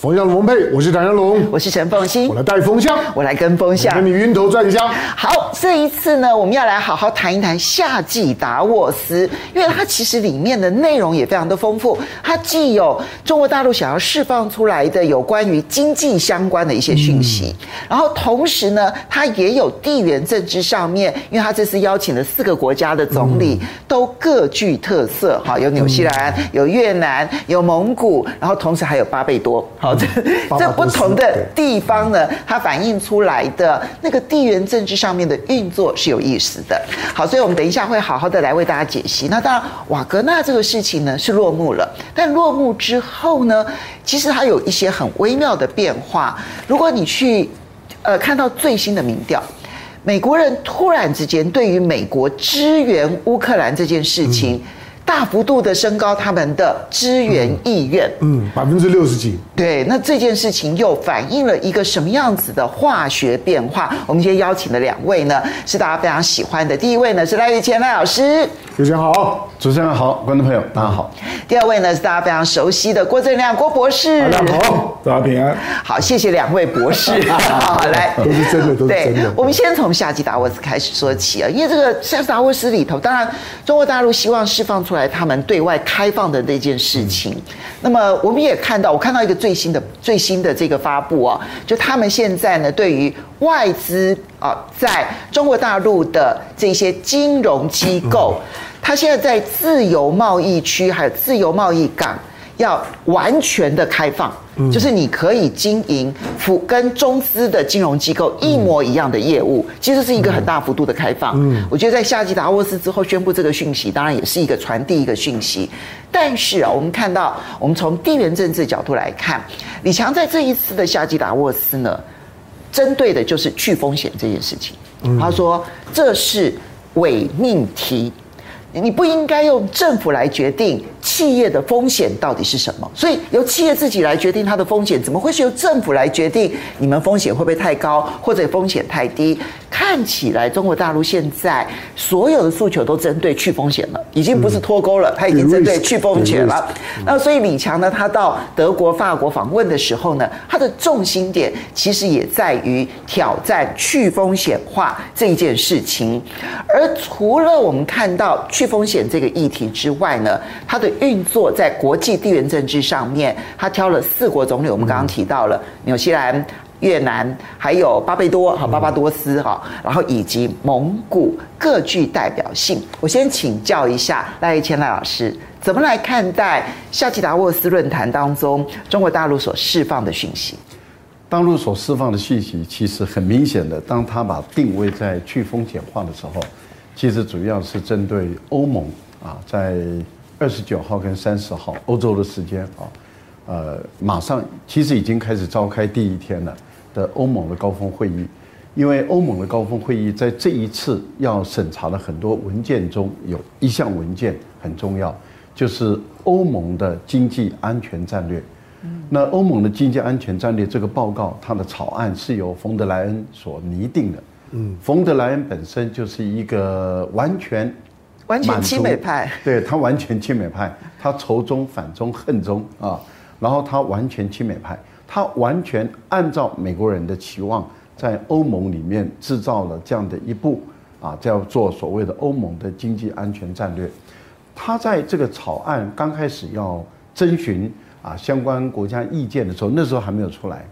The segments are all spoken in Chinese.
风向龙配，我是唐湘龙，我是陈凤馨，我来带风向，我来跟风向，跟你晕头转向。好，这一次呢，我们要来好好谈一谈夏季达沃斯，因为它其实里面的内容也非常的丰富。它既有中国大陆想要释放出来的有关于经济相关的一些讯息，嗯、然后同时呢，它也有地缘政治上面，因为它这次邀请了四个国家的总理，嗯、都各具特色。哈，有纽西兰，有越南，有蒙古，然后同时还有巴贝多。好，这 这不同的地方呢，它反映出来的那个地缘政治上面的运作是有意思的。好，所以我们等一下会好好的来为大家解析。那当然，瓦格纳这个事情呢是落幕了，但落幕之后呢，其实它有一些很微妙的变化。如果你去呃看到最新的民调，美国人突然之间对于美国支援乌克兰这件事情。嗯大幅度的升高他们的支援意愿，嗯，百分之六十几。对，那这件事情又反映了一个什么样子的化学变化？我们今天邀请的两位呢，是大家非常喜欢的。第一位呢是赖玉谦赖老师，主持人好，主持人好，观众朋友大家好。第二位呢是大家非常熟悉的郭正亮郭博士，大家好，大家平安。好，谢谢两位博士。好，来，都是真的，都是真的。我们先从夏季达沃斯开始说起啊，因为这个夏季达沃斯里头，当然中国大陆希望释放出来。来，他们对外开放的那件事情，那么我们也看到，我看到一个最新的最新的这个发布啊，就他们现在呢，对于外资啊，在中国大陆的这些金融机构，他现在在自由贸易区还有自由贸易港。要完全的开放，就是你可以经营跟跟中资的金融机构一模一样的业务，其实是一个很大幅度的开放。我觉得在夏季达沃斯之后宣布这个讯息，当然也是一个传递一个讯息。但是啊，我们看到，我们从地缘政治角度来看，李强在这一次的夏季达沃斯呢，针对的就是去风险这件事情。他说这是伪命题。你不应该用政府来决定企业的风险到底是什么，所以由企业自己来决定它的风险，怎么会是由政府来决定你们风险会不会太高或者风险太低？看起来中国大陆现在所有的诉求都针对去风险了，已经不是脱钩了，它已经针对去风险了。那所以李强呢，他到德国、法国访问的时候呢，他的重心点其实也在于挑战去风险化这一件事情。而除了我们看到去风险这个议题之外呢，它的运作在国际地缘政治上面，他挑了四国总理，我们刚刚提到了纽西兰、越南，还有巴贝多哈巴巴多斯哈，然后以及蒙古，各具代表性。我先请教一下赖岳谦赖老师，怎么来看待夏季达沃斯论坛当中中国大陆所释放的讯息？大陆所释放的讯息其实很明显的，当他把定位在去风险化的时候。其实主要是针对欧盟啊，在二十九号跟三十号欧洲的时间啊，呃，马上其实已经开始召开第一天了的欧盟的高峰会议，因为欧盟的高峰会议在这一次要审查的很多文件中有一项文件很重要，就是欧盟的经济安全战略。那欧盟的经济安全战略这个报告，它的草案是由冯德莱恩所拟定的。嗯，冯德莱恩本身就是一个完全完全亲美派，对，他完全亲美派，他仇中反中恨中啊，然后他完全亲美派，他完全按照美国人的期望，在欧盟里面制造了这样的一部啊，叫做所谓的欧盟的经济安全战略。他在这个草案刚开始要征询啊相关国家意见的时候，那时候还没有出来，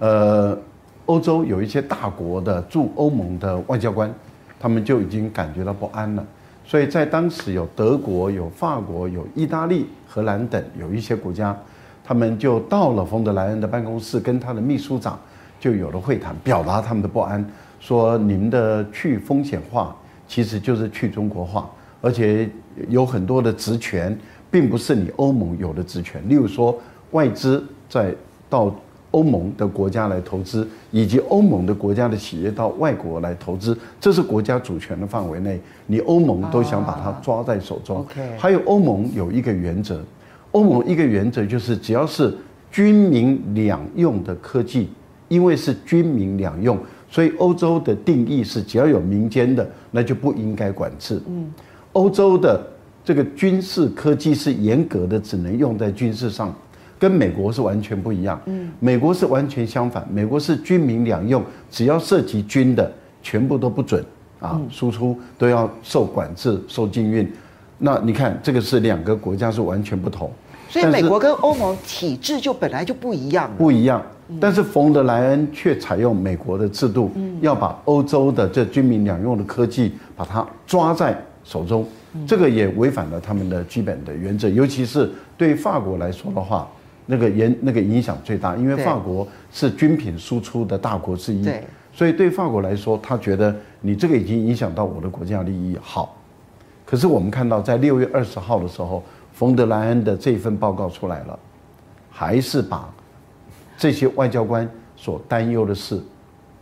呃。欧洲有一些大国的驻欧盟的外交官，他们就已经感觉到不安了。所以在当时有德国、有法国、有意大利、荷兰等有一些国家，他们就到了冯德莱恩的办公室，跟他的秘书长就有了会谈，表达他们的不安，说你们的去风险化其实就是去中国化，而且有很多的职权并不是你欧盟有的职权，例如说外资在到。欧盟的国家来投资，以及欧盟的国家的企业到外国来投资，这是国家主权的范围内，你欧盟都想把它抓在手中。还有欧盟有一个原则，欧盟一个原则就是，只要是军民两用的科技，因为是军民两用，所以欧洲的定义是，只要有民间的，那就不应该管制。嗯，欧洲的这个军事科技是严格的，只能用在军事上，跟美国是完全不一样。嗯，美国是完全相反，美国是军民两用，只要涉及军的，全部都不准啊，输出都要受管制、受禁运。那你看，这个是两个国家是完全不同。所以美国跟欧盟体制就本来就不一样。不一样。但是冯德莱恩却采用美国的制度，要把欧洲的这军民两用的科技把它抓在手中，这个也违反了他们的基本的原则。尤其是对法国来说的话，那个影那个影响最大，因为法国是军品输出的大国之一，所以对法国来说，他觉得你这个已经影响到我的国家利益。好，可是我们看到在六月二十号的时候，冯德莱恩的这份报告出来了，还是把。这些外交官所担忧的事，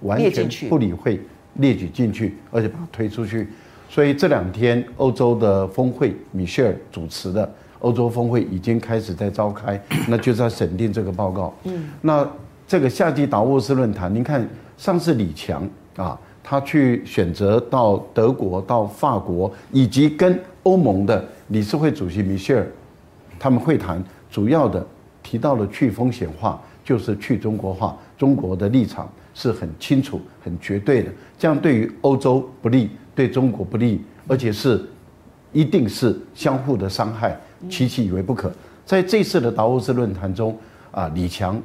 完全不理会，列举进去，而且把它推出去。所以这两天欧洲的峰会，米歇尔主持的欧洲峰会已经开始在召开，那就是要审定这个报告。嗯，那这个夏季达沃斯论坛，您看上次李强啊，他去选择到德国、到法国，以及跟欧盟的理事会主席米歇尔他们会谈，主要的提到了去风险化。就是去中国化，中国的立场是很清楚、很绝对的。这样对于欧洲不利，对中国不利，而且是一定是相互的伤害，期期以为不可。在这次的达沃斯论坛中，啊，李强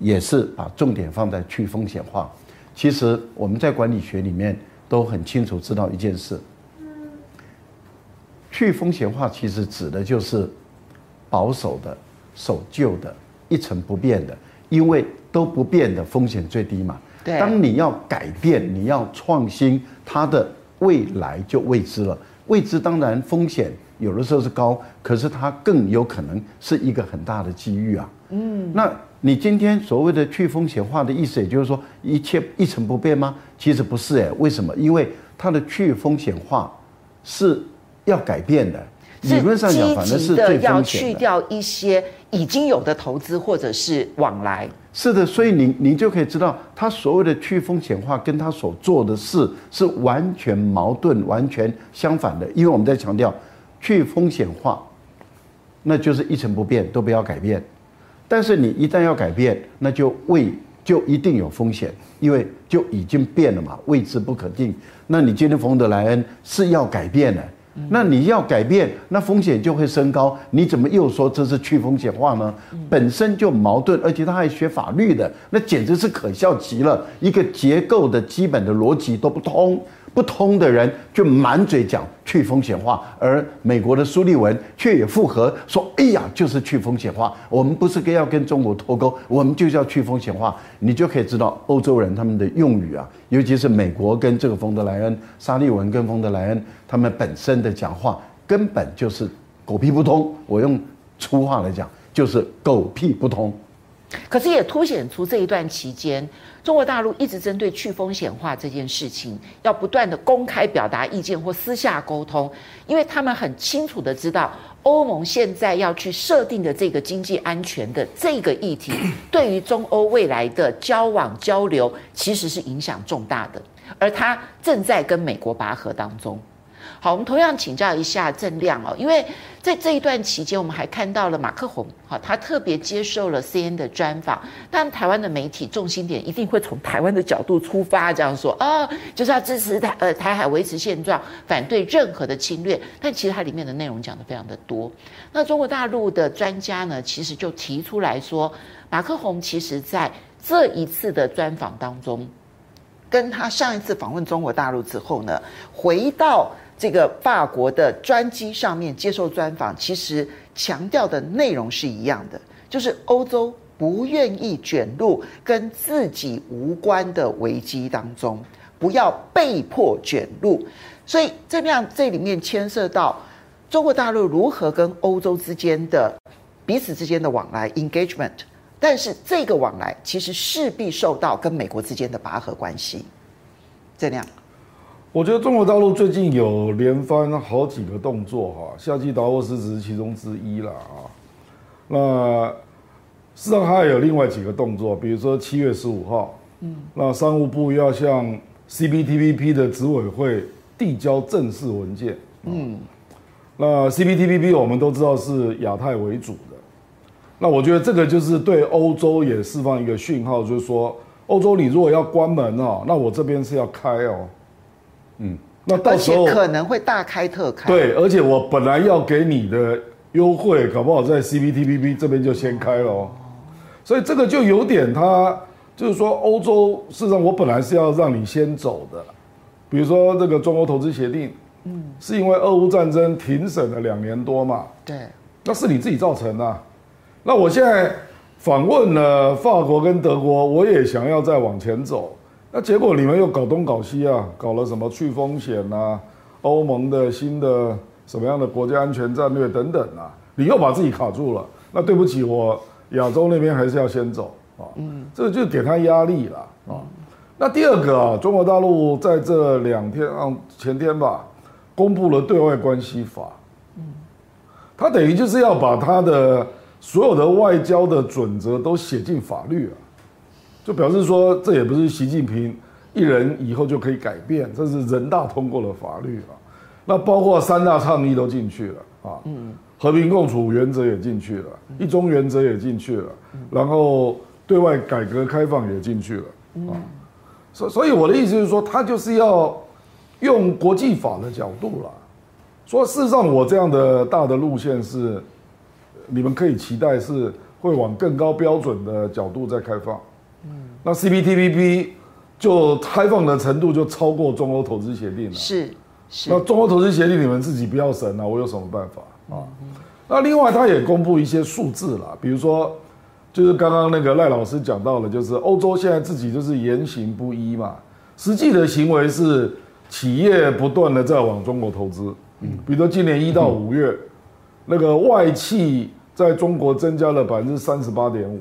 也是把重点放在去风险化。其实我们在管理学里面都很清楚知道一件事：去风险化其实指的就是保守的、守旧的、一成不变的。因为都不变的风险最低嘛。对。当你要改变，你要创新，它的未来就未知了。未知当然风险有的时候是高，可是它更有可能是一个很大的机遇啊。嗯。那你今天所谓的去风险化的意思，也就是说一切一成不变吗？其实不是哎，为什么？因为它的去风险化是要改变的。理论上讲，反正是最要去掉一些已经有的投资或者是往来。是的，所以您您就可以知道，他所谓的去风险化跟他所做的事是完全矛盾、完全相反的。因为我们在强调去风险化，那就是一成不变，都不要改变。但是你一旦要改变，那就未就一定有风险，因为就已经变了嘛，未知不可定。那你今天冯德莱恩是要改变的。那你要改变，那风险就会升高。你怎么又说这是去风险化呢？本身就矛盾，而且他还学法律的，那简直是可笑极了。一个结构的基本的逻辑都不通。不通的人就满嘴讲去风险化，而美国的苏利文却也附和说：“哎呀，就是去风险化，我们不是跟要跟中国脱钩，我们就叫去风险化。”你就可以知道欧洲人他们的用语啊，尤其是美国跟这个冯德莱恩、沙利文跟冯德莱恩他们本身的讲话根本就是狗屁不通。我用粗话来讲，就是狗屁不通。可是也凸显出这一段期间，中国大陆一直针对去风险化这件事情，要不断的公开表达意见或私下沟通，因为他们很清楚的知道，欧盟现在要去设定的这个经济安全的这个议题，对于中欧未来的交往交流，其实是影响重大的，而他正在跟美国拔河当中。好，我们同样请教一下郑亮哦，因为在这一段期间，我们还看到了马克宏，好，他特别接受了 C N 的专访。但台湾的媒体重心点一定会从台湾的角度出发，这样说啊、哦，就是要支持台呃台海维持现状，反对任何的侵略。但其实它里面的内容讲得非常的多。那中国大陆的专家呢，其实就提出来说，马克宏其实在这一次的专访当中，跟他上一次访问中国大陆之后呢，回到。这个法国的专机上面接受专访，其实强调的内容是一样的，就是欧洲不愿意卷入跟自己无关的危机当中，不要被迫卷入。所以这样这里面牵涉到中国大陆如何跟欧洲之间的彼此之间的往来 engagement，但是这个往来其实势必受到跟美国之间的拔河关系。这样。我觉得中国大陆最近有连番好几个动作哈，夏季达沃斯只是其中之一了啊。那事实上还有另外几个动作，比如说七月十五号，嗯，那商务部要向 CPTPP 的执委会递交正式文件，嗯，那 CPTPP 我们都知道是亚太为主的，那我觉得这个就是对欧洲也释放一个讯号，就是说欧洲你如果要关门哦，那我这边是要开哦，嗯，那到时候可能会大开特开。对，而且我本来要给你的优惠，搞不好在 CPTPP 这边就先开了哦，所以这个就有点它就是说欧洲事实上我本来是要让你先走的，比如说这个中欧投资协定。嗯，是因为俄乌战争停审了两年多嘛？对，那是你自己造成的。那我现在访问了法国跟德国，我也想要再往前走，那结果你们又搞东搞西啊，搞了什么去风险啊，欧盟的新的什么样的国家安全战略等等啊，你又把自己卡住了。那对不起，我亚洲那边还是要先走啊。嗯，这就给他压力了啊。那第二个啊，中国大陆在这两天啊，前天吧。公布了对外关系法，嗯，他等于就是要把他的所有的外交的准则都写进法律啊，就表示说这也不是习近平一人以后就可以改变，这是人大通过的法律啊。那包括三大倡议都进去了啊，嗯，和平共处原则也进去了，一中原则也进去了，然后对外改革开放也进去了啊。所所以我的意思是说，他就是要。用国际法的角度啦，说事实上我这样的大的路线是，你们可以期待是会往更高标准的角度再开放。嗯，那 CPTPP 就开放的程度就超过中欧投资协定了。是是。那中欧投资协定你们自己不要审啊，我有什么办法啊？那另外他也公布一些数字啦，比如说就是刚刚那个赖老师讲到了，就是欧洲现在自己就是言行不一嘛，实际的行为是。企业不断的在往中国投资，嗯，比如说今年一到五月，那个外企在中国增加了百分之三十八点五，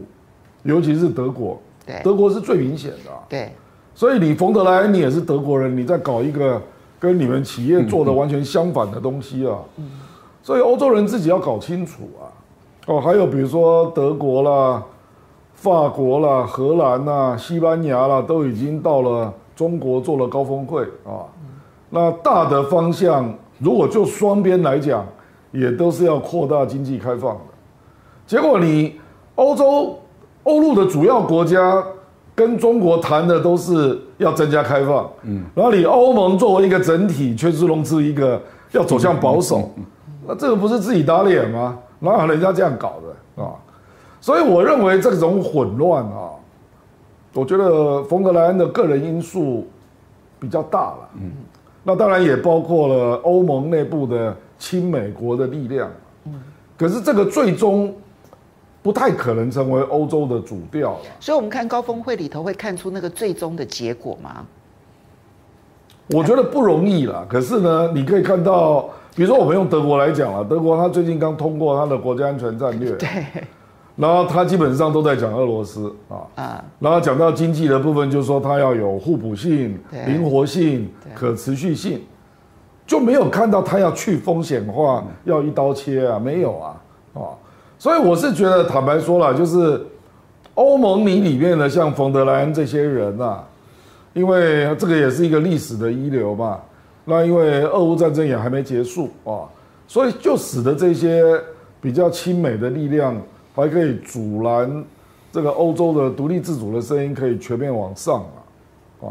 尤其是德国，对，德国是最明显的，对，所以你冯德莱恩你也是德国人，你在搞一个跟你们企业做的完全相反的东西啊，嗯，所以欧洲人自己要搞清楚啊，哦，还有比如说德国啦、法国啦、荷兰啦、西班牙啦，都已经到了中国做了高峰会啊。那大的方向，如果就双边来讲，也都是要扩大经济开放的。结果你欧洲欧陆的主要国家跟中国谈的都是要增加开放，嗯，然后你欧盟作为一个整体，却是弄出一个要走向保守，那这个不是自己打脸吗？哪有人家这样搞的啊？所以我认为这种混乱啊，我觉得冯德莱恩的个人因素比较大了，嗯。那当然也包括了欧盟内部的亲美国的力量，嗯，可是这个最终不太可能成为欧洲的主调了。所以，我们看高峰会里头会看出那个最终的结果吗？我觉得不容易了。可是呢，你可以看到，比如说我们用德国来讲了，德国他最近刚通过他的国家安全战略，对。然后他基本上都在讲俄罗斯啊啊，然后讲到经济的部分，就是说他要有互补性、灵活性、可持续性，就没有看到他要去风险化、要一刀切啊，没有啊，啊，所以我是觉得，坦白说了，就是欧盟里里面的像冯德莱恩这些人啊，因为这个也是一个历史的遗留嘛，那因为俄乌战争也还没结束啊，所以就使得这些比较亲美的力量。还可以阻拦这个欧洲的独立自主的声音可以全面往上啊，啊，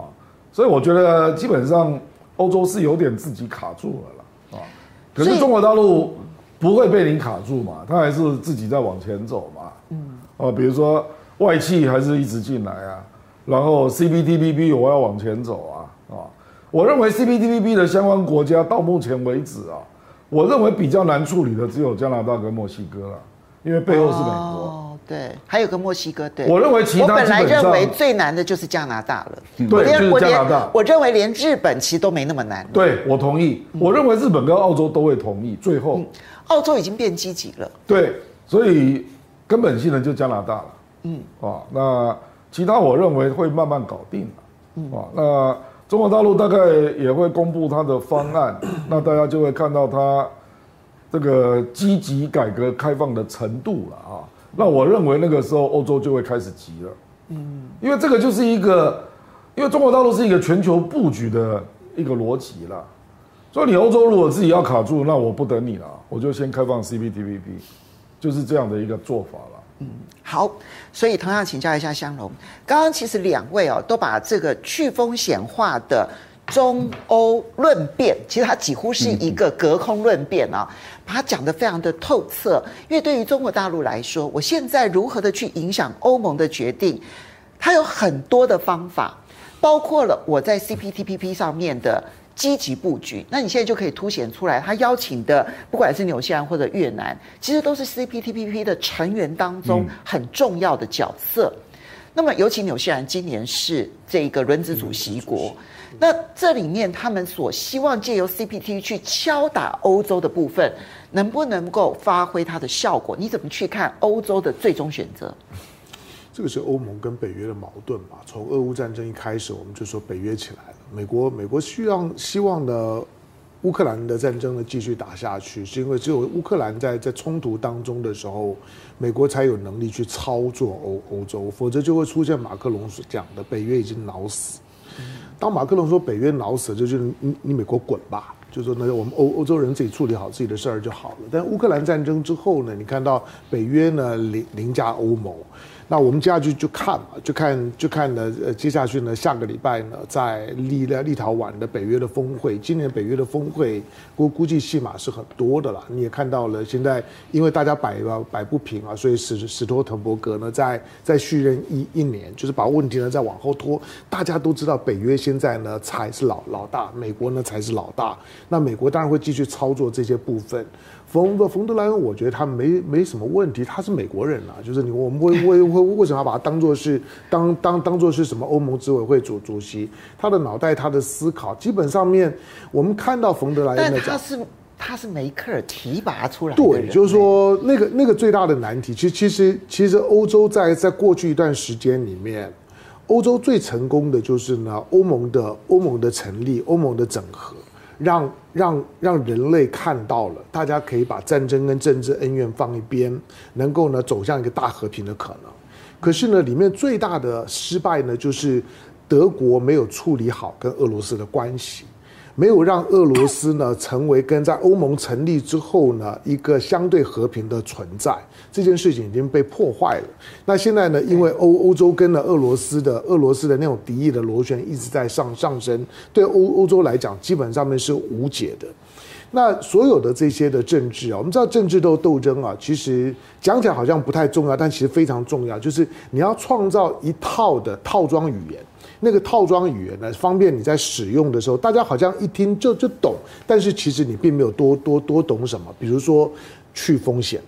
所以我觉得基本上欧洲是有点自己卡住了啦，啊，可是中国大陆不会被您卡住嘛，他还是自己在往前走嘛，嗯，啊，比如说外企还是一直进来啊，然后 CPTPP 我要往前走啊，啊，我认为 CPTPP 的相关国家到目前为止啊，我认为比较难处理的只有加拿大跟墨西哥了。因为背后是美国，哦，对，还有个墨西哥，对。我认为其他，我本来认为最难的就是加拿大了，对，就是加拿大。我认为连日本其实都没那么难。对，我同意。我认为日本跟澳洲都会同意。最后，澳洲已经变积极了。对，所以根本性的就加拿大了。嗯，啊，那其他我认为会慢慢搞定了。嗯，啊，那中国大陆大概也会公布它的方案，那大家就会看到它。这个积极改革开放的程度了啊，那我认为那个时候欧洲就会开始急了，嗯，因为这个就是一个，因为中国大陆是一个全球布局的一个逻辑了，所以你欧洲如果自己要卡住，那我不等你了，我就先开放 CPTPP，就是这样的一个做法了。嗯，好，所以同样请教一下香龙，刚刚其实两位哦都把这个去风险化的中欧论辩，其实它几乎是一个隔空论辩啊，把它讲得非常的透彻。因为对于中国大陆来说，我现在如何的去影响欧盟的决定，它有很多的方法，包括了我在 CPTPP 上面的。积极布局，那你现在就可以凸显出来，他邀请的不管是纽西兰或者越南，其实都是 CPTPP 的成员当中很重要的角色。那么，尤其纽西兰今年是这个轮值主席国，那这里面他们所希望借由 CPT 去敲打欧洲的部分，能不能够发挥它的效果？你怎么去看欧洲的最终选择？这个是欧盟跟北约的矛盾嘛？从俄乌战争一开始，我们就说北约起来了。美国美国希望希望呢，乌克兰的战争呢继续打下去，是因为只有乌克兰在在冲突当中的时候，美国才有能力去操作欧欧洲，否则就会出现马克龙所讲的北约已经脑死。当马克龙说北约老死，就是你你美国滚吧，就说那我们欧欧洲人自己处理好自己的事儿就好了。但乌克兰战争之后呢，你看到北约呢凌凌驾欧盟。那我们接下去就看嘛，就看就看呢，呃，接下去呢，下个礼拜呢，在立立陶宛的北约的峰会，今年北约的峰会估估计戏码是很多的啦。你也看到了，现在因为大家摆吧摆不平啊，所以史史托滕伯格呢，在在续任一一年，就是把问题呢再往后拖。大家都知道，北约现在呢才是老老大，美国呢才是老大。那美国当然会继续操作这些部分。冯德冯德莱恩，我觉得他没没什么问题，他是美国人啊，就是你我们为为为为什么要把他当做是当当当做是什么欧盟执委会主主席？他的脑袋，他的思考，基本上面我们看到冯德莱恩的，但他是他是梅克尔提拔出来的，对，就是说那个那个最大的难题，其实其实其实欧洲在在过去一段时间里面，欧洲最成功的就是呢欧盟的欧盟的成立，欧盟的整合。让让让人类看到了，大家可以把战争跟政治恩怨放一边，能够呢走向一个大和平的可能。可是呢，里面最大的失败呢，就是德国没有处理好跟俄罗斯的关系。没有让俄罗斯呢成为跟在欧盟成立之后呢一个相对和平的存在，这件事情已经被破坏了。那现在呢，因为欧欧洲跟了俄罗斯的俄罗斯的那种敌意的螺旋一直在上上升，对欧欧洲来讲基本上面是无解的。那所有的这些的政治啊，我们知道政治的斗争啊，其实讲起来好像不太重要，但其实非常重要，就是你要创造一套的套装语言。那个套装语言呢，方便你在使用的时候，大家好像一听就就懂，但是其实你并没有多多多懂什么。比如说去风险，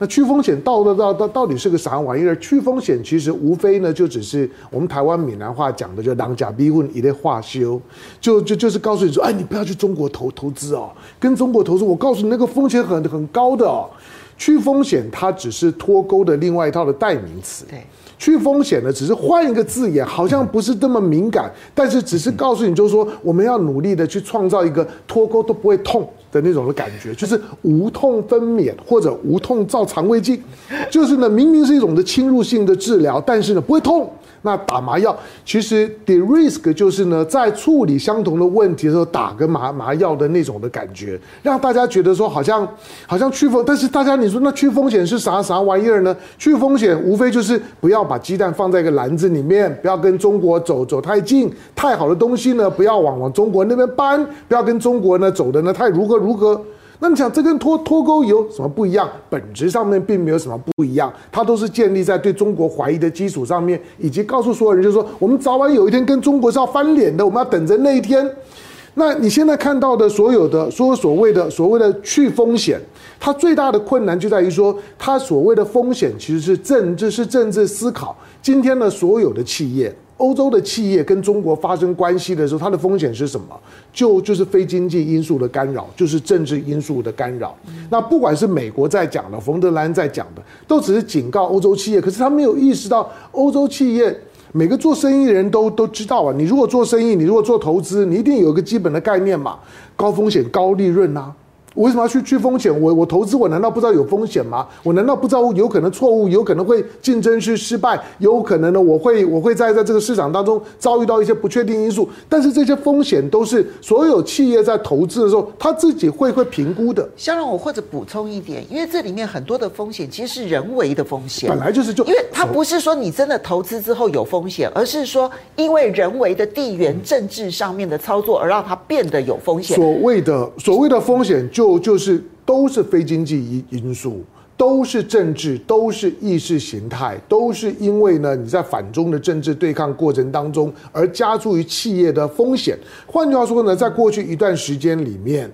那去风险到到到到底是个啥玩意儿？去风险其实无非呢，就只是我们台湾闽南话讲的，就狼假逼问一类话修，就就就是告诉你说，哎，你不要去中国投投资哦，跟中国投资，我告诉你那个风险很很高的哦。去风险它只是脱钩的另外一套的代名词。对。去风险的，只是换一个字眼，好像不是这么敏感，但是只是告诉你，就是说我们要努力的去创造一个脱钩都不会痛的那种的感觉，就是无痛分娩或者无痛造肠胃镜，就是呢，明明是一种的侵入性的治疗，但是呢不会痛。那打麻药，其实 de-risk 就是呢，在处理相同的问题的时候打个麻麻药的那种的感觉，让大家觉得说好像好像去风，但是大家你说那去风险是啥啥玩意儿呢？去风险无非就是不要把鸡蛋放在一个篮子里面，不要跟中国走走太近，太好的东西呢不要往往中国那边搬，不要跟中国呢走的呢太如何如何。那你想，这跟脱脱钩有什么不一样？本质上面并没有什么不一样，它都是建立在对中国怀疑的基础上面，以及告诉所有人，就是说，我们早晚有一天跟中国是要翻脸的，我们要等着那一天。那你现在看到的所有的所有所谓的所谓的去风险，它最大的困难就在于说，它所谓的风险其实是政治，是政治思考。今天的所有的企业。欧洲的企业跟中国发生关系的时候，它的风险是什么？就就是非经济因素的干扰，就是政治因素的干扰。那不管是美国在讲的，冯德兰在讲的，都只是警告欧洲企业。可是他没有意识到，欧洲企业每个做生意的人都都知道啊。你如果做生意，你如果做投资，你一定有一个基本的概念嘛，高风险高利润呐。我为什么要去去风险？我我投资，我难道不知道有风险吗？我难道不知道有可能错误，有可能会竞争是失败，有可能呢？我会我会在在这个市场当中遭遇到一些不确定因素。但是这些风险都是所有企业在投资的时候，他自己会会评估的。香蓉，我或者补充一点，因为这里面很多的风险其实是人为的风险，本来就是就，因为它不是说你真的投资之后有风险，而是说因为人为的地缘政治上面的操作而让它变得有风险。所谓的所谓的风险就。就就是都是非经济因因素，都是政治，都是意识形态，都是因为呢你在反中的政治对抗过程当中而加注于企业的风险。换句话说呢，在过去一段时间里面，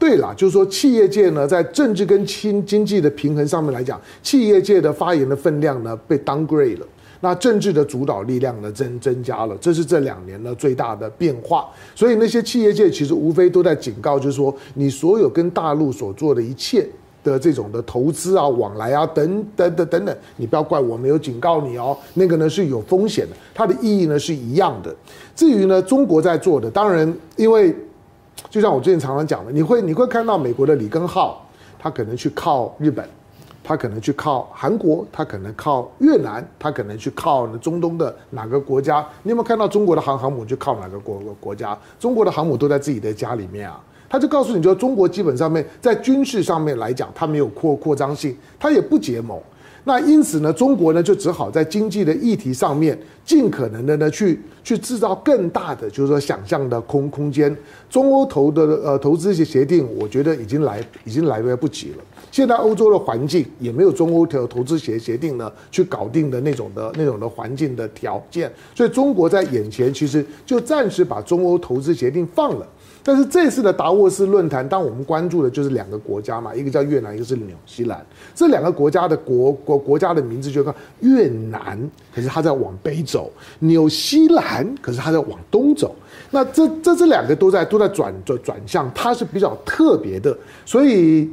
对了，就是说企业界呢在政治跟经经济的平衡上面来讲，企业界的发言的分量呢被 downgrade 了。那政治的主导力量呢增增加了，这是这两年呢最大的变化。所以那些企业界其实无非都在警告，就是说你所有跟大陆所做的一切的这种的投资啊、往来啊等等等等等，你不要怪我没有警告你哦。那个呢是有风险的，它的意义呢是一样的。至于呢中国在做的，当然因为就像我之前常常讲的，你会你会看到美国的李根浩，他可能去靠日本。他可能去靠韩国，他可能靠越南，他可能去靠中东的哪个国家？你有没有看到中国的航航母去靠哪个国国家？中国的航母都在自己的家里面啊。他就告诉你，就中国基本上面在军事上面来讲，它没有扩扩张性，它也不结盟。那因此呢，中国呢就只好在经济的议题上面，尽可能的呢去去制造更大的，就是说想象的空空间。中欧投的呃投资一些协定，我觉得已经来已经来不及了。现在欧洲的环境也没有中欧投投资协协定呢去搞定的那种的那种的环境的条件，所以中国在眼前其实就暂时把中欧投资协定放了。但是这次的达沃斯论坛，当我们关注的就是两个国家嘛，一个叫越南，一个是纽西兰。这两个国家的国国国家的名字就看越南，可是它在往北走；纽西兰，可是它在往东走。那这这这两个都在都在转转转向，它是比较特别的，所以。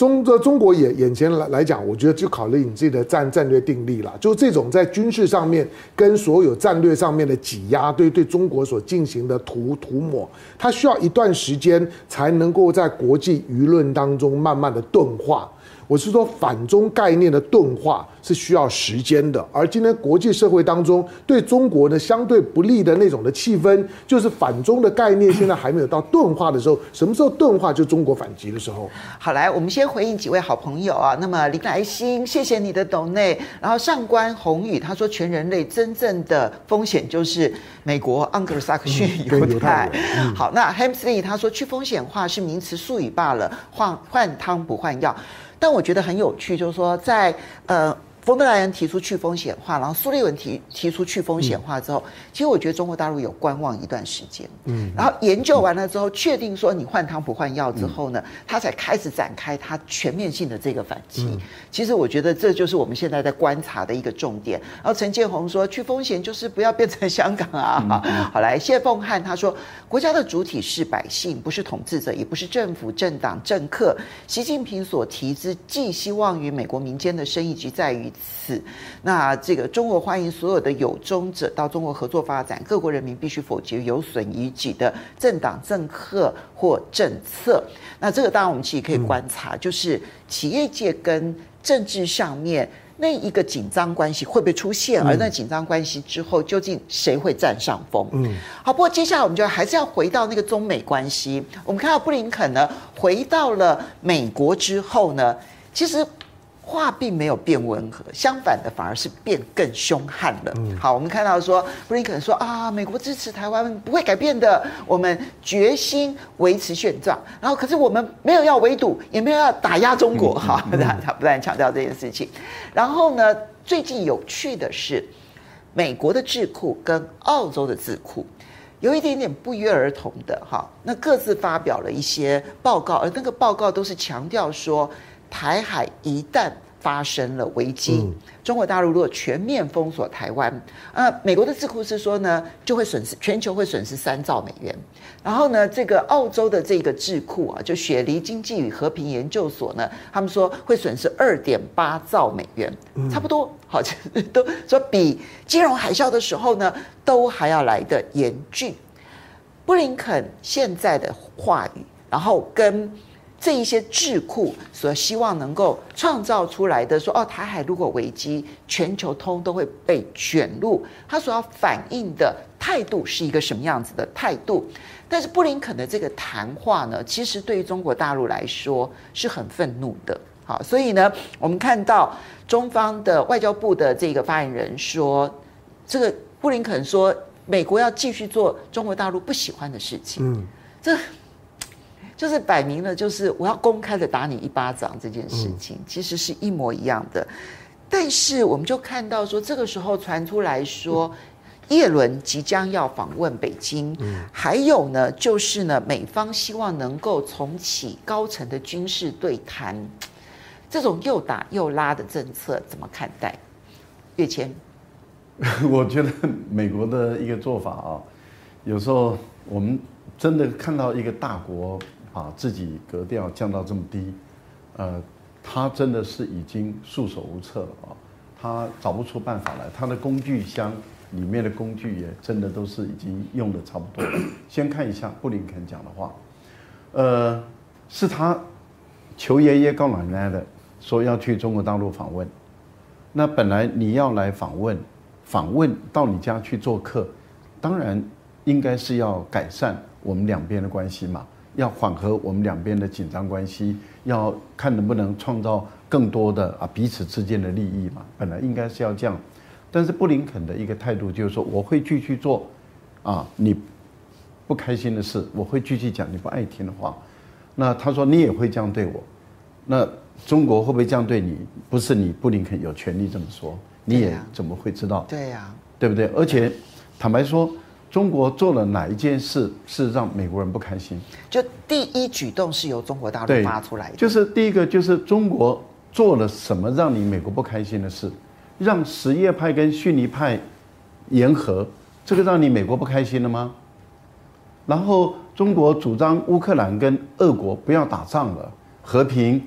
中这中国也眼前来来讲，我觉得就考虑你自己的战战略定力了。就这种在军事上面跟所有战略上面的挤压，对对中国所进行的涂涂抹，它需要一段时间才能够在国际舆论当中慢慢的钝化。我是说，反中概念的钝化是需要时间的，而今天国际社会当中对中国呢相对不利的那种的气氛，就是反中的概念现在还没有到钝化的时候。什么时候钝化？就中国反击的时候。好，来，我们先回应几位好朋友啊。那么林来欣，谢谢你的懂内。然后上官宏宇他说，全人类真正的风险就是美国盎格鲁撒克逊犹太。好，那 Hamsley 他说，去风险化是名词术语罢了，换换汤不换药。但我觉得很有趣，就是说在，呃。冯德莱恩提出去风险化，然后苏利文提提出去风险化之后，嗯、其实我觉得中国大陆有观望一段时间，嗯，然后研究完了之后，嗯、确定说你换汤不换药之后呢，他、嗯、才开始展开他全面性的这个反击。嗯、其实我觉得这就是我们现在在观察的一个重点。然后陈建宏说，去风险就是不要变成香港啊。好来，谢凤汉他说，国家的主体是百姓，不是统治者，也不是政府、政党、政客。习近平所提之寄希望于美国民间的生意，即在于。此，那这个中国欢迎所有的有忠者到中国合作发展，各国人民必须否决有损于己的政党、政客或政策。那这个当然我们其实可以观察，就是企业界跟政治上面那一个紧张关系会不会出现，而那紧张关系之后究竟谁会占上风？嗯，好，不过接下来我们就还是要回到那个中美关系。我们看到布林肯呢，回到了美国之后呢，其实。话并没有变温和，相反的反而是变更凶悍了。好，我们看到说布林肯说啊，美国支持台湾不会改变的，我们决心维持现状。然后，可是我们没有要围堵，也没有要打压中国。哈，他他不断强调这件事情。然后呢，最近有趣的是，美国的智库跟澳洲的智库有一点点不约而同的哈，那各自发表了一些报告，而那个报告都是强调说。台海一旦发生了危机，嗯、中国大陆如果全面封锁台湾，呃，美国的智库是说呢，就会损失全球会损失三兆美元。然后呢，这个澳洲的这个智库啊，就雪梨经济与和平研究所呢，他们说会损失二点八兆美元，嗯、差不多，好像 都说比金融海啸的时候呢，都还要来得严峻。布林肯现在的话语，然后跟。这一些智库所希望能够创造出来的说，哦，台海如果危机，全球通都会被卷入，他所要反映的态度是一个什么样子的态度？但是布林肯的这个谈话呢，其实对于中国大陆来说是很愤怒的。好，所以呢，我们看到中方的外交部的这个发言人说，这个布林肯说，美国要继续做中国大陆不喜欢的事情。嗯，这。就是摆明了，就是我要公开的打你一巴掌这件事情，其实是一模一样的。但是我们就看到说，这个时候传出来说，叶伦即将要访问北京，还有呢，就是呢，美方希望能够重启高层的军事对谈，这种又打又拉的政策怎么看待？月谦，我觉得美国的一个做法啊，有时候我们真的看到一个大国。把自己格调降到这么低，呃，他真的是已经束手无策了啊！他找不出办法来，他的工具箱里面的工具也真的都是已经用的差不多了。先看一下布林肯讲的话，呃，是他求爷爷告奶奶的，说要去中国大陆访问。那本来你要来访问，访问到你家去做客，当然应该是要改善我们两边的关系嘛。要缓和我们两边的紧张关系，要看能不能创造更多的啊彼此之间的利益嘛。本来应该是要这样，但是布林肯的一个态度就是说，我会继续做，啊你不开心的事，我会继续讲你不爱听的话。那他说你也会这样对我，那中国会不会这样对你？不是你布林肯有权利这么说，你也怎么会知道？对呀，对不对？而且坦白说。中国做了哪一件事是让美国人不开心？就第一举动是由中国大陆发出来的。就是第一个，就是中国做了什么让你美国不开心的事？让什叶派跟逊尼派言和，这个让你美国不开心了吗？然后中国主张乌克兰跟俄国不要打仗了，和平，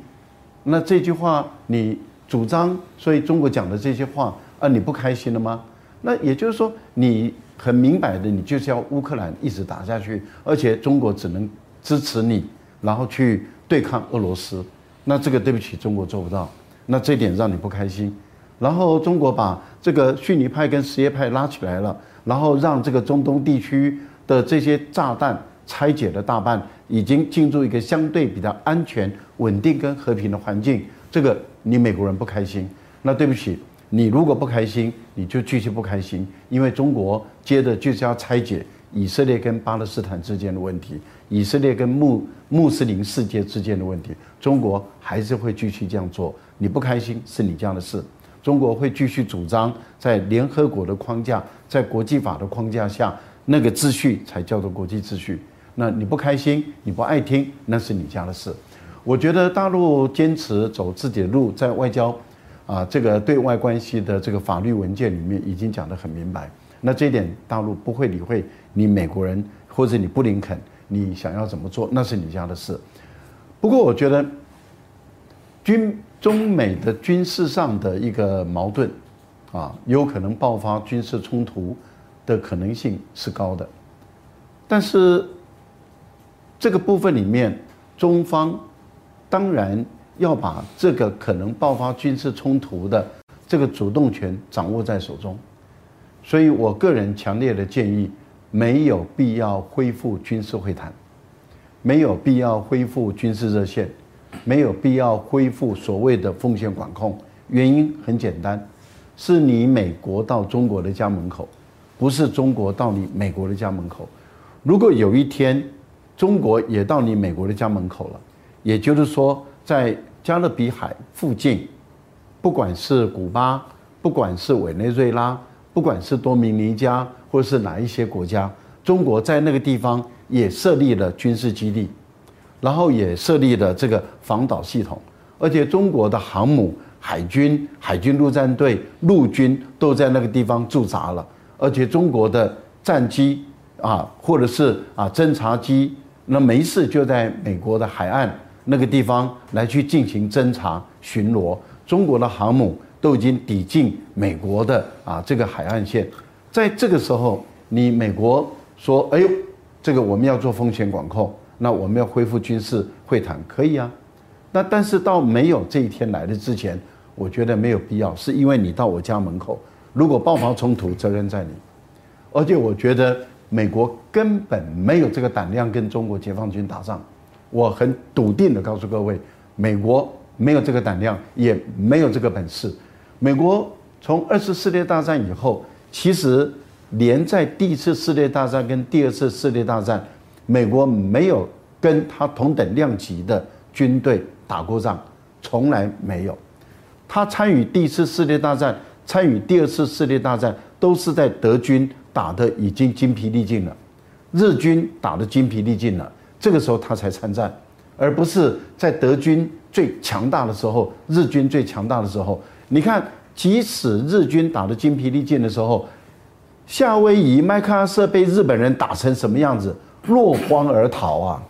那这句话你主张，所以中国讲的这些话啊，你不开心了吗？那也就是说你。很明白的，你就是要乌克兰一直打下去，而且中国只能支持你，然后去对抗俄罗斯。那这个对不起，中国做不到。那这点让你不开心。然后中国把这个逊尼派跟什叶派拉起来了，然后让这个中东地区的这些炸弹拆解了大半，已经进入一个相对比较安全、稳定跟和平的环境。这个你美国人不开心。那对不起。你如果不开心，你就继续不开心，因为中国接着就是要拆解以色列跟巴勒斯坦之间的问题，以色列跟穆穆斯林世界之间的问题，中国还是会继续这样做。你不开心是你家的事，中国会继续主张在联合国的框架，在国际法的框架下，那个秩序才叫做国际秩序。那你不开心，你不爱听，那是你家的事。我觉得大陆坚持走自己的路，在外交。啊，这个对外关系的这个法律文件里面已经讲得很明白，那这一点大陆不会理会你美国人或者你布林肯，你想要怎么做那是你家的事。不过我觉得，军中美的军事上的一个矛盾，啊，有可能爆发军事冲突的可能性是高的，但是这个部分里面，中方当然。要把这个可能爆发军事冲突的这个主动权掌握在手中，所以我个人强烈的建议，没有必要恢复军事会谈，没有必要恢复军事热线，没有必要恢复所谓的风险管控。原因很简单，是你美国到中国的家门口，不是中国到你美国的家门口。如果有一天中国也到你美国的家门口了，也就是说。在加勒比海附近，不管是古巴，不管是委内瑞拉，不管是多米尼加，或是哪一些国家，中国在那个地方也设立了军事基地，然后也设立了这个防岛系统，而且中国的航母、海军、海军陆战队、陆军都在那个地方驻扎了，而且中国的战机啊，或者是啊侦察机，那没事就在美国的海岸。那个地方来去进行侦察巡逻，中国的航母都已经抵近美国的啊这个海岸线，在这个时候，你美国说，哎呦，这个我们要做风险管控，那我们要恢复军事会谈，可以啊。那但是到没有这一天来的之前，我觉得没有必要，是因为你到我家门口，如果爆发冲突，责任在你。而且我觉得美国根本没有这个胆量跟中国解放军打仗。我很笃定的告诉各位，美国没有这个胆量，也没有这个本事。美国从二次世界大战以后，其实连在第一次世界大战跟第二次世界大战，美国没有跟他同等量级的军队打过仗，从来没有。他参与第一次世界大战，参与第二次世界大战，都是在德军打得已经精疲力尽了，日军打得精疲力尽了，这个时候他才参战，而不是在德军最强大的时候，日军最强大的时候。你看，即使日军打得精疲力尽的时候，夏威夷麦克阿瑟被日本人打成什么样子？落荒而逃啊！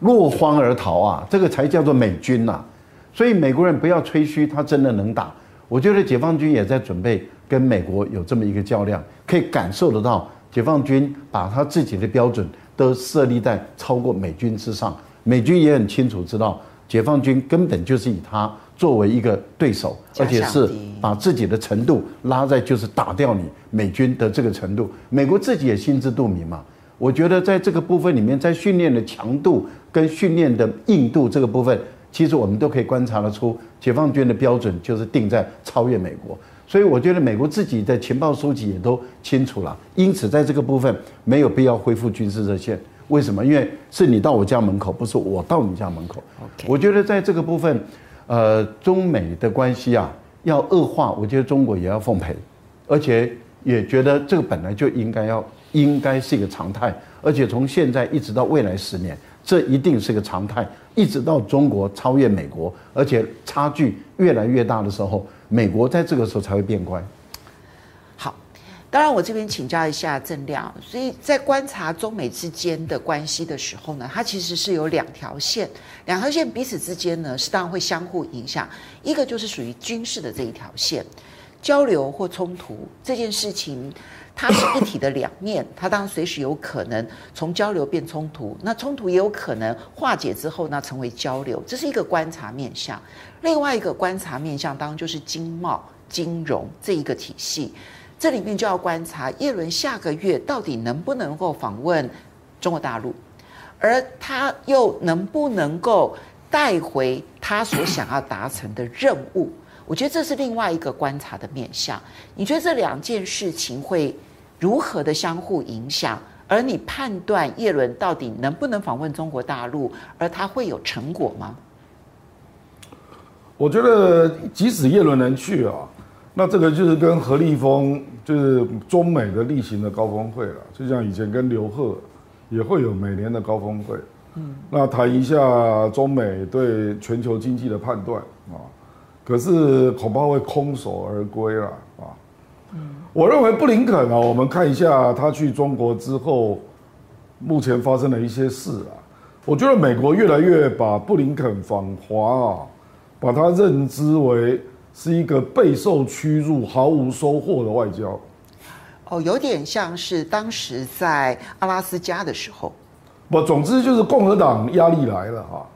落荒而逃啊！这个才叫做美军呐。所以美国人不要吹嘘他真的能打，我觉得解放军也在准备跟美国有这么一个较量，可以感受得到解放军把他自己的标准都设立在超过美军之上，美军也很清楚知道解放军根本就是以他作为一个对手，而且是把自己的程度拉在就是打掉你美军的这个程度，美国自己也心知肚明嘛。我觉得在这个部分里面，在训练的强度跟训练的硬度这个部分。其实我们都可以观察得出，解放军的标准就是定在超越美国，所以我觉得美国自己的情报收集也都清楚了。因此，在这个部分没有必要恢复军事热线。为什么？因为是你到我家门口，不是我到你家门口。我觉得在这个部分，呃，中美的关系啊要恶化，我觉得中国也要奉陪，而且也觉得这个本来就应该要应该是一个常态，而且从现在一直到未来十年。这一定是个常态，一直到中国超越美国，而且差距越来越大的时候，美国在这个时候才会变乖。当然我这边请教一下郑亮，所以在观察中美之间的关系的时候呢，它其实是有两条线，两条线彼此之间呢是当然会相互影响，一个就是属于军事的这一条线，交流或冲突这件事情。它是一体的两面，它当然随时有可能从交流变冲突，那冲突也有可能化解之后呢成为交流，这是一个观察面向。另外一个观察面向当然就是经贸、金融这一个体系，这里面就要观察叶伦下个月到底能不能够访问中国大陆，而他又能不能够带回他所想要达成的任务。我觉得这是另外一个观察的面向。你觉得这两件事情会如何的相互影响？而你判断叶伦到底能不能访问中国大陆，而他会有成果吗？我觉得即使叶伦能去啊，那这个就是跟何立峰就是中美的例行的高峰会了，就像以前跟刘鹤也会有每年的高峰会。嗯，那谈一下中美对全球经济的判断啊。可是恐怕会空手而归了啊！嗯我认为布林肯啊，我们看一下他去中国之后，目前发生的一些事啊。我觉得美国越来越把布林肯访华啊，把他认知为是一个备受屈辱、毫无收获的外交。哦，有点像是当时在阿拉斯加的时候。不，总之就是共和党压力来了哈。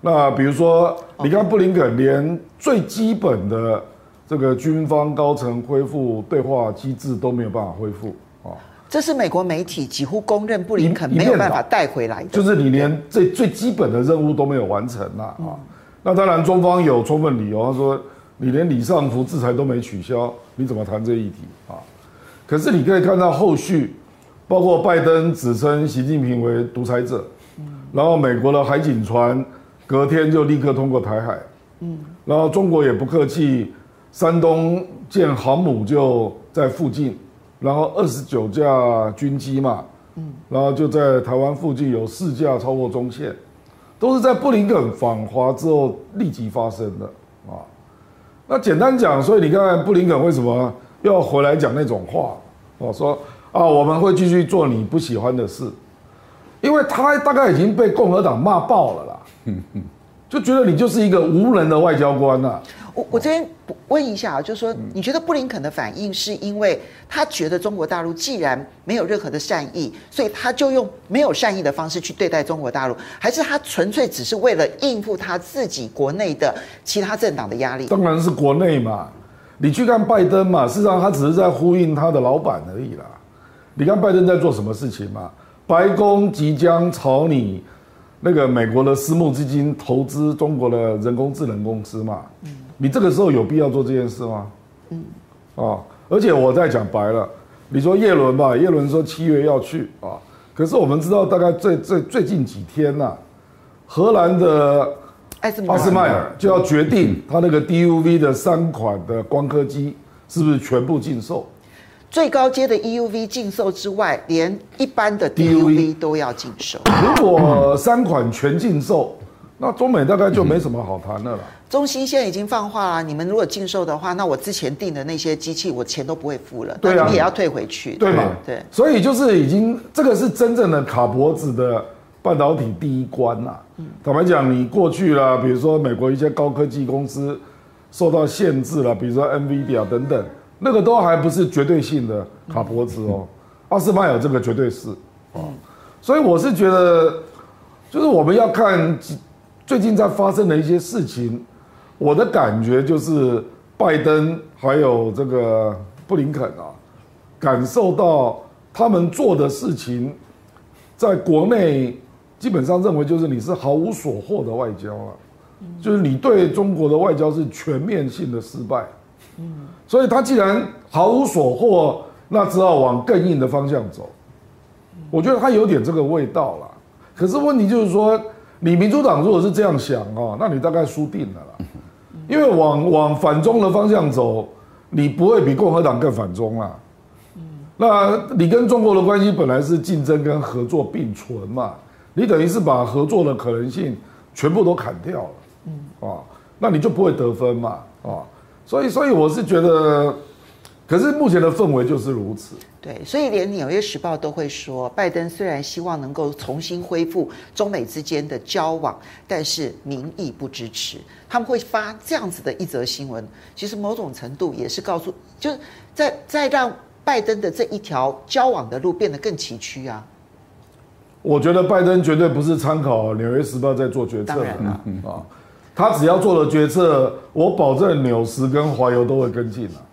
那比如说，你看布林肯连最基本的这个军方高层恢复对话机制都没有办法恢复啊！这是美国媒体几乎公认布林肯没有办法带回来的，就是你连最最基本的任务都没有完成了啊！那当然，中方有充分理由，他说你连李尚福制裁都没取消，你怎么谈这一题啊？可是你可以看到后续，包括拜登指称习近平为独裁者，然后美国的海警船。隔天就立刻通过台海，嗯，然后中国也不客气，山东舰航母就在附近，然后二十九架军机嘛，嗯，然后就在台湾附近有四架超过中线，都是在布林肯访华之后立即发生的啊。那简单讲，所以你看布林肯为什么要回来讲那种话？我，说啊，我们会继续做你不喜欢的事，因为他大概已经被共和党骂爆了啦。就觉得你就是一个无能的外交官呐、啊。我我这边问一下啊，就是说，你觉得布林肯的反应是因为他觉得中国大陆既然没有任何的善意，所以他就用没有善意的方式去对待中国大陆，还是他纯粹只是为了应付他自己国内的其他政党的压力？当然是国内嘛，你去看拜登嘛，事实上他只是在呼应他的老板而已啦。你看拜登在做什么事情嘛？白宫即将朝你那个美国的私募基金投资中国的人工智能公司嘛。你这个时候有必要做这件事吗？嗯，啊，而且我再讲白了，你说叶伦吧，叶伦说七月要去啊，可是我们知道大概最最最近几天呐、啊，荷兰的阿斯麦尔就要决定他那个 DUV 的三款的光刻机是不是全部禁售，最高阶的 EUV 禁售之外，连一般的 DUV 都要禁售。如果三款全禁售，那中美大概就没什么好谈的了。中心现在已经放话了，你们如果禁售的话，那我之前订的那些机器，我钱都不会付了，对啊，你也要退回去，对吗？对，所以就是已经这个是真正的卡脖子的半导体第一关呐。坦白讲，你过去了，比如说美国一些高科技公司受到限制了，比如说 NVIDIA 等等，那个都还不是绝对性的卡脖子哦。阿斯曼有这个绝对是啊，所以我是觉得，就是我们要看。最近在发生的一些事情，我的感觉就是拜登还有这个布林肯啊，感受到他们做的事情，在国内基本上认为就是你是毫无所获的外交啊，就是你对中国的外交是全面性的失败，所以他既然毫无所获，那只好往更硬的方向走，我觉得他有点这个味道了。可是问题就是说。你民主党如果是这样想哦，那你大概输定了啦，因为往往反中的方向走，你不会比共和党更反中啦。那你跟中国的关系本来是竞争跟合作并存嘛，你等于是把合作的可能性全部都砍掉了，嗯啊，那你就不会得分嘛，啊，所以所以我是觉得。可是目前的氛围就是如此。对，所以连《纽约时报》都会说，拜登虽然希望能够重新恢复中美之间的交往，但是民意不支持。他们会发这样子的一则新闻，其实某种程度也是告诉，就是在在让拜登的这一条交往的路变得更崎岖啊。我觉得拜登绝对不是参考《纽约时报》在做决策的啊，他只要做了决策，我保证《纽时》跟《华油》都会跟进啊。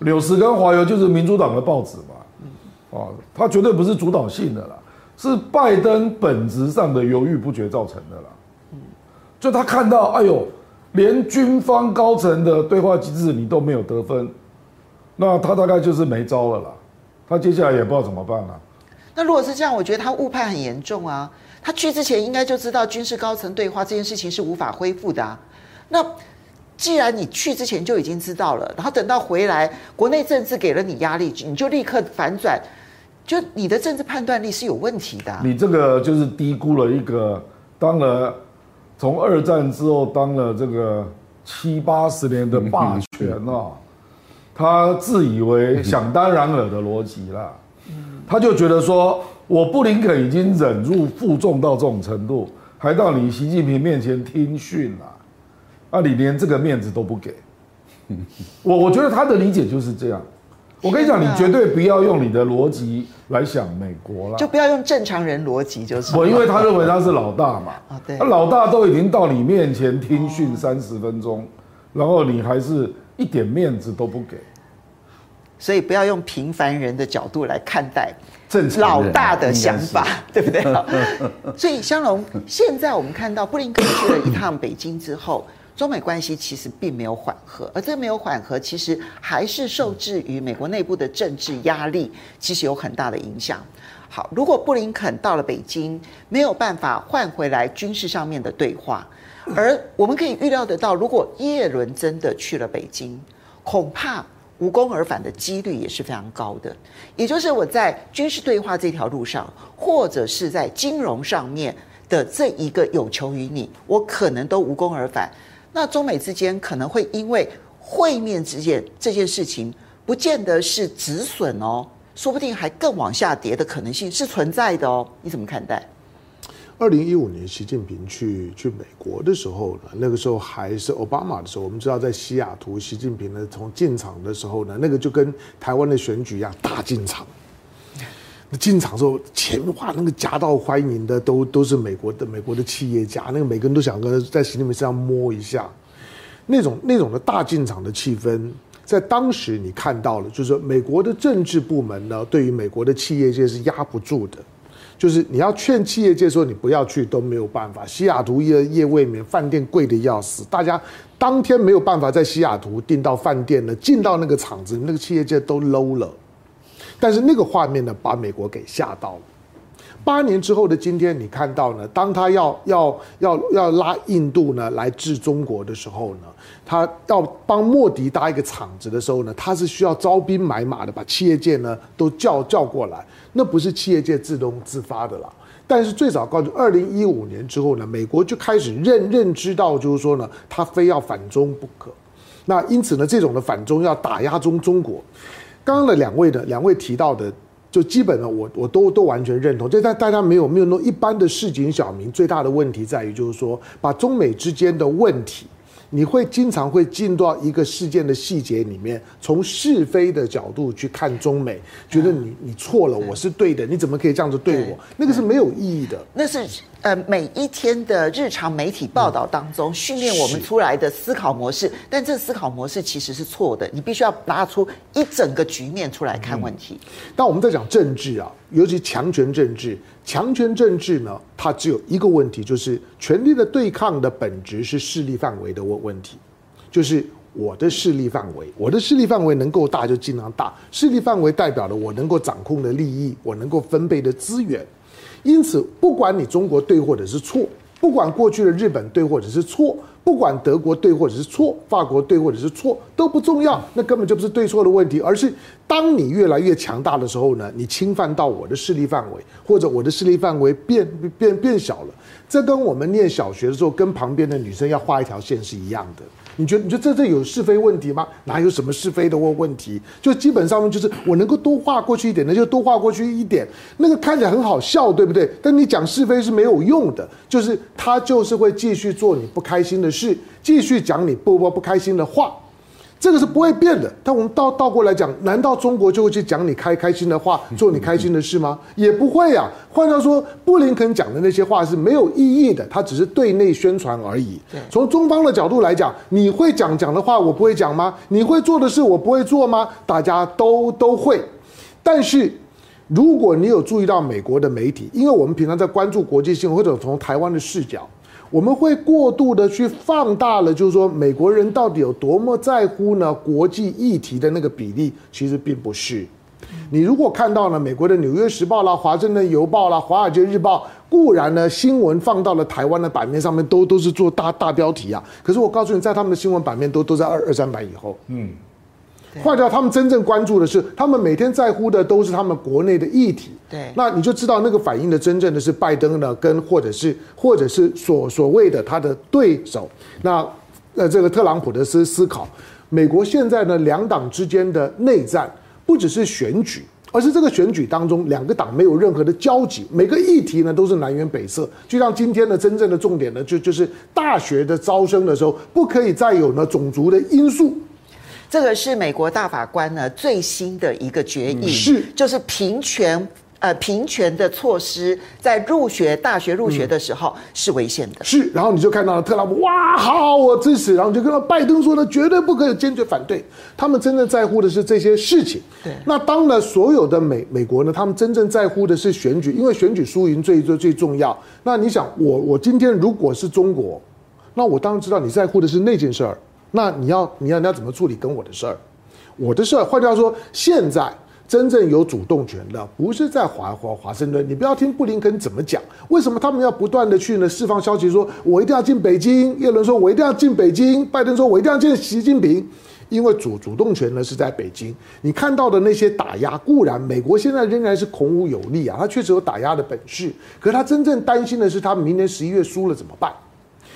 纽时跟华油就是民主党的报纸嘛，啊，它绝对不是主导性的啦，是拜登本质上的犹豫不决造成的啦。就他看到，哎呦，连军方高层的对话机制你都没有得分，那他大概就是没招了啦。他接下来也不知道怎么办了。那如果是这样，我觉得他误判很严重啊。他去之前应该就知道军事高层对话这件事情是无法恢复的啊。那。既然你去之前就已经知道了，然后等到回来，国内政治给了你压力，你就立刻反转，就你的政治判断力是有问题的。你这个就是低估了一个当了从二战之后当了这个七八十年的霸权啊，他自以为想当然尔的逻辑啦，他就觉得说我布林肯已经忍辱负重到这种程度，还到你习近平面前听训了。啊，你连这个面子都不给，我我觉得他的理解就是这样。我跟你讲，你绝对不要用你的逻辑来想美国了，就不要用正常人逻辑就是。我因为他认为他是老大嘛，啊老大都已经到你面前听训三十分钟，然后你还是一点面子都不给，所以不要用平凡人的角度来看待老大的想法，对不对？所以香龙，现在我们看到布林肯去了一趟北京之后。中美关系其实并没有缓和，而这没有缓和，其实还是受制于美国内部的政治压力，其实有很大的影响。好，如果布林肯到了北京，没有办法换回来军事上面的对话，而我们可以预料得到，如果叶伦真的去了北京，恐怕无功而返的几率也是非常高的。也就是我在军事对话这条路上，或者是在金融上面的这一个有求于你，我可能都无功而返。那中美之间可能会因为会面之间这件事情，不见得是止损哦，说不定还更往下跌的可能性是存在的哦。你怎么看待？二零一五年习近平去去美国的时候呢，那个时候还是奥巴马的时候，我们知道在西雅图，习近平呢从进场的时候呢，那个就跟台湾的选举一样，大进场。进场之后，前哇，那个夹道欢迎的都都是美国的美国的企业家，那个每个人都想跟在习近平身上摸一下，那种那种的大进场的气氛，在当时你看到了，就是说美国的政治部门呢，对于美国的企业界是压不住的，就是你要劝企业界说你不要去都没有办法。西雅图夜夜未眠，饭店贵的要死，大家当天没有办法在西雅图订到饭店了，进到那个场子，那个企业界都 low 了。但是那个画面呢，把美国给吓到了。八年之后的今天，你看到呢，当他要要要要拉印度呢来治中国的时候呢，他要帮莫迪搭一个场子的时候呢，他是需要招兵买马的，把企业界呢都叫叫过来。那不是企业界自动自发的了。但是最早告诉，二零一五年之后呢，美国就开始认认知到，就是说呢，他非要反中不可。那因此呢，这种的反中要打压中中国。刚刚的两位的两位提到的，就基本的我我都都完全认同。这大大家没有没有弄一般的市井小民，最大的问题在于就是说，把中美之间的问题。你会经常会进到一个事件的细节里面，从是非的角度去看中美，觉得你你错了，我是对的，你怎么可以这样子对我？那个是没有意义的。那是呃每一天的日常媒体报道当中训练我们出来的思考模式，但这思考模式其实是错的。你必须要拿出一整个局面出来看问题。当我们在讲政治啊，尤其强权政治。强权政治呢，它只有一个问题，就是权力的对抗的本质是势力范围的问问题，就是我的势力范围，我的势力范围能够大就尽量大，势力范围代表了我能够掌控的利益，我能够分配的资源，因此不管你中国对或者是错，不管过去的日本对或者是错。不管德国对或者是错，法国对或者是错都不重要，那根本就不是对错的问题，而是当你越来越强大的时候呢，你侵犯到我的势力范围，或者我的势力范围变变变小了，这跟我们念小学的时候跟旁边的女生要画一条线是一样的。你觉得你觉得这这有是非问题吗？哪有什么是非的问问题？就基本上面就是我能够多画过去一点，那就多画过去一点。那个看起来很好笑，对不对？但你讲是非是没有用的，就是他就是会继续做你不开心的事，继续讲你不不不开心的话。这个是不会变的，但我们倒倒过来讲，难道中国就会去讲你开开心的话，做你开心的事吗？也不会呀、啊。换句话说，布林肯讲的那些话是没有意义的，他只是对内宣传而已。从中方的角度来讲，你会讲讲的话，我不会讲吗？你会做的事，我不会做吗？大家都都会。但是，如果你有注意到美国的媒体，因为我们平常在关注国际新闻，或者从台湾的视角。我们会过度的去放大了，就是说美国人到底有多么在乎呢？国际议题的那个比例其实并不是。你如果看到了美国的《纽约时报》啦、《华盛顿邮报》啦、《华尔街日报》，固然呢新闻放到了台湾的版面上面，都都是做大大标题啊。可是我告诉你，在他们的新闻版面都都在二二三版以后。嗯。换掉，他们真正关注的是，他们每天在乎的都是他们国内的议题。对，那你就知道那个反映的真正的是拜登呢，跟或者是或者是所所谓的他的对手。那呃，这个特朗普的思思考，美国现在呢两党之间的内战不只是选举，而是这个选举当中两个党没有任何的交集，每个议题呢都是南辕北辙。就像今天的真正的重点呢，就就是大学的招生的时候，不可以再有呢种族的因素。这个是美国大法官呢最新的一个决议，是就是平权呃平权的措施，在入学大学入学的时候是违宪的。是，然后你就看到了特朗普，哇，好，我支持，然后就跟到拜登说呢，绝对不可以坚决反对。他们真正在乎的是这些事情。对，那当然，所有的美美国呢，他们真正在乎的是选举，因为选举输赢最最最重要。那你想，我我今天如果是中国，那我当然知道你在乎的是那件事儿。那你要你要你要怎么处理跟我的事儿？我的事儿，换句话说，现在真正有主动权的不是在华华华盛顿。你不要听布林肯怎么讲，为什么他们要不断的去呢释放消息说，我一定要进北京？叶伦说，我一定要进北京。拜登说，我一定要见习近平。因为主主动权呢是在北京。你看到的那些打压，固然美国现在仍然是孔武有力啊，他确实有打压的本事。可是他真正担心的是，他明年十一月输了怎么办？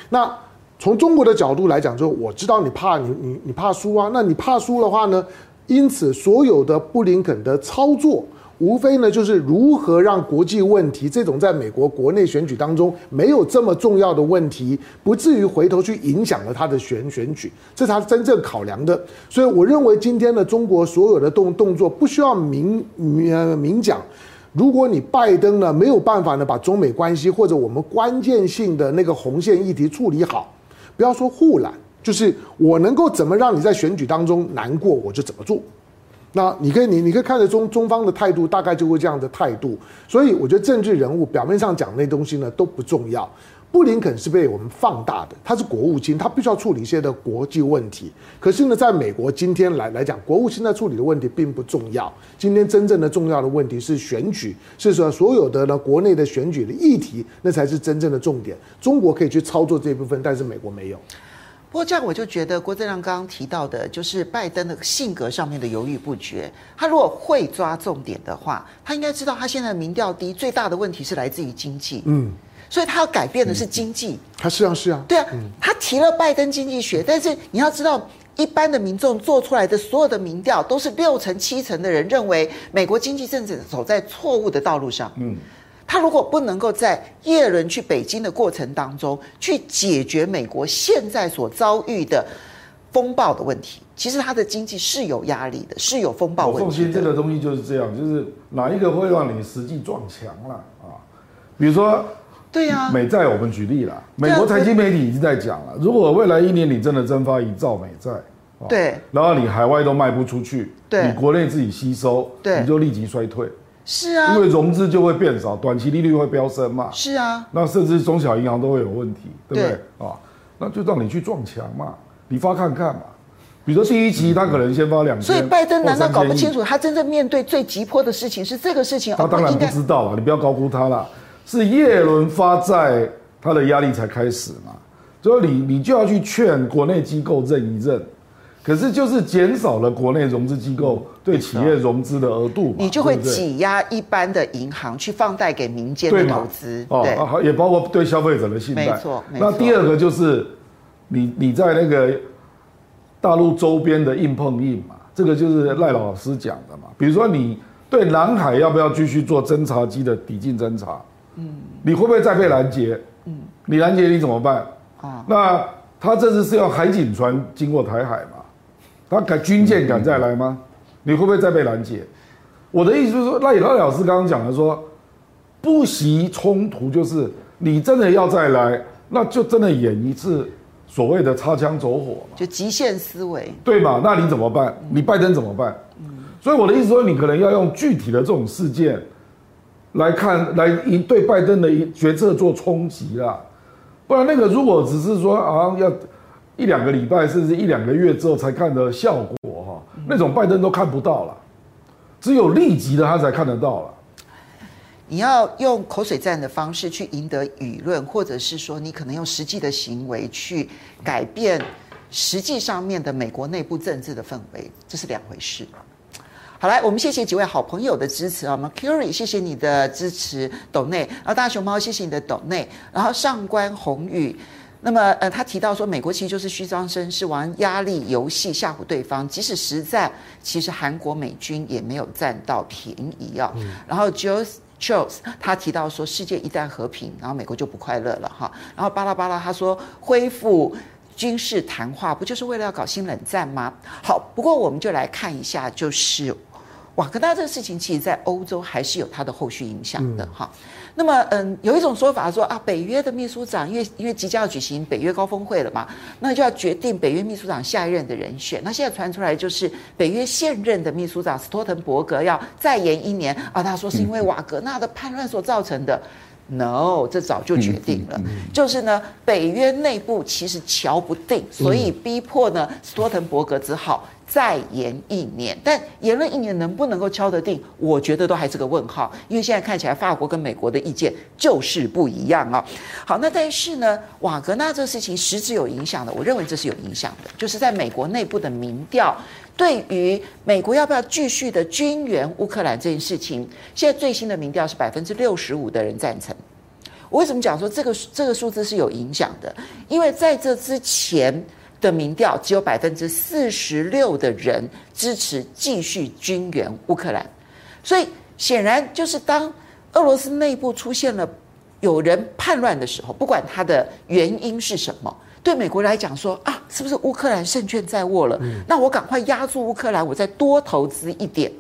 那。从中国的角度来讲，就我知道你怕你你你怕输啊，那你怕输的话呢？因此，所有的布林肯的操作，无非呢就是如何让国际问题这种在美国国内选举当中没有这么重要的问题，不至于回头去影响了他的选选举，这才是真正考量的。所以我认为今天的中国所有的动动作不需要明明明讲。如果你拜登呢没有办法呢把中美关系或者我们关键性的那个红线议题处理好，不要说护栏，就是我能够怎么让你在选举当中难过，我就怎么做。那你可以，你你可以看着中中方的态度，大概就会这样的态度。所以我觉得政治人物表面上讲那东西呢都不重要。布林肯是被我们放大的，他是国务卿，他必须要处理一些的国际问题。可是呢，在美国今天来来讲，国务卿在处理的问题并不重要。今天真正的重要的问题是选举，是说所有的呢国内的选举的议题，那才是真正的重点。中国可以去操作这部分，但是美国没有。不过这样我就觉得郭正亮刚刚提到的，就是拜登的性格上面的犹豫不决。他如果会抓重点的话，他应该知道他现在民调低，最大的问题是来自于经济。嗯。所以他要改变的是经济，他是啊是啊，对啊，他提了拜登经济学，但是你要知道，一般的民众做出来的所有的民调都是六成七成的人认为美国经济政策走在错误的道路上。嗯，他如果不能够在耶伦去北京的过程当中去解决美国现在所遭遇的风暴的问题，其实他的经济是有压力的，是有风暴问题的。我奉行这个东西就是这样，就是哪一个会让你实际撞墙了啊？比如说。对呀、啊，美债我们举例了，美国财经媒体已经在讲了，如果未来一年你真的增发一兆美债，对，然后你海外都卖不出去，对，你国内自己吸收，对，你就立即衰退，是啊，因为融资就会变少，短期利率会飙升嘛，是啊，那甚至中小银行都会有问题，对不对？啊？那就让你去撞墙嘛，你发看看嘛，比如说第一期他可能先发两千，所以拜登难道搞不清楚他真正面对最急迫的事情是这个事情？他当然不知道了，你不要高估他了。是叶伦发债，他的压力才开始嘛，所以你你就要去劝国内机构认一认，可是就是减少了国内融资机构对企业融资的额度，你就会挤压一般的银行去放贷给民间的投资，哦，啊，也包括对消费者的信贷，没错。那第二个就是你你在那个大陆周边的硬碰硬嘛，这个就是赖老师讲的嘛，比如说你对南海要不要继续做侦察机的抵近侦察？嗯，你会不会再被拦截？嗯，你拦截你怎么办？啊，那他这次是要海警船经过台海嘛？他敢军舰敢再来吗？你会不会再被拦截？我的意思就是说，赖老师刚刚讲的说，不惜冲突，就是你真的要再来，那就真的演一次所谓的擦枪走火嘛，就极限思维，对嘛？那你怎么办？你拜登怎么办？嗯，所以我的意思说，你可能要用具体的这种事件。来看，来以对拜登的决策做冲击啦，不然那个如果只是说啊，要一两个礼拜甚至一两个月之后才看的效果哈，那种拜登都看不到了，只有立即的他才看得到了。你要用口水战的方式去赢得舆论，或者是说你可能用实际的行为去改变实际上面的美国内部政治的氛围，这是两回事。好，来，我们谢谢几位好朋友的支持啊，Mercury，谢谢你的支持，斗内，然后大熊猫，谢谢你的斗内，然后上官宏宇，那么呃，他提到说，美国其实就是虚张声势，玩压力游戏吓唬对方，即使实战，其实韩国美军也没有占到便宜啊。嗯、然后 Charles 他提到说，世界一旦和平，然后美国就不快乐了哈。然后巴拉巴拉，他说恢复。军事谈话不就是为了要搞新冷战吗？好，不过我们就来看一下，就是瓦格纳这个事情，其实在欧洲还是有它的后续影响的哈。那么，嗯，有一种说法说啊，北约的秘书长，因为因为即将要举行北约高峰会了嘛，那就要决定北约秘书长下一任的人选。那现在传出来就是北约现任的秘书长斯托滕伯格要再延一年啊，他说是因为瓦格纳的叛乱所造成的。No，这早就决定了，就是呢，北约内部其实瞧不定，所以逼迫呢，斯托滕伯格只好再延一年。但延了一年能不能够敲得定，我觉得都还是个问号，因为现在看起来法国跟美国的意见就是不一样啊。好，那但是呢，瓦格纳这个事情实质有影响的，我认为这是有影响的，就是在美国内部的民调。对于美国要不要继续的军援乌克兰这件事情，现在最新的民调是百分之六十五的人赞成。我为什么讲说这个这个数字是有影响的？因为在这之前的民调只有百分之四十六的人支持继续军援乌克兰，所以显然就是当俄罗斯内部出现了有人叛乱的时候，不管他的原因是什么，对美国来讲说啊，是不是乌克兰胜券在握了？那我赶快压住乌克兰，我再多投资一点。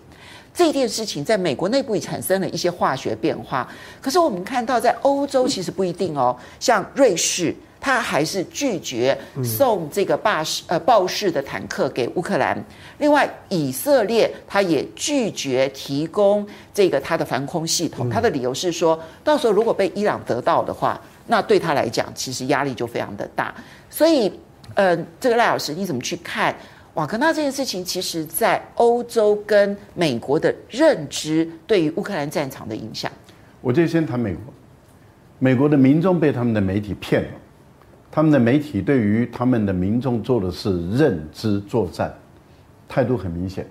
这件事情在美国内部也产生了一些化学变化。可是我们看到，在欧洲其实不一定哦，像瑞士。他还是拒绝送这个巴士呃豹式的坦克给乌克兰。另外，以色列他也拒绝提供这个他的防空系统。他的理由是说，到时候如果被伊朗得到的话，那对他来讲其实压力就非常的大。所以，呃，这个赖老师你怎么去看瓦格纳这件事情？其实，在欧洲跟美国的认知对于乌克兰战场的影响。我就先谈美国，美国的民众被他们的媒体骗了。他们的媒体对于他们的民众做的是认知作战，态度很明显，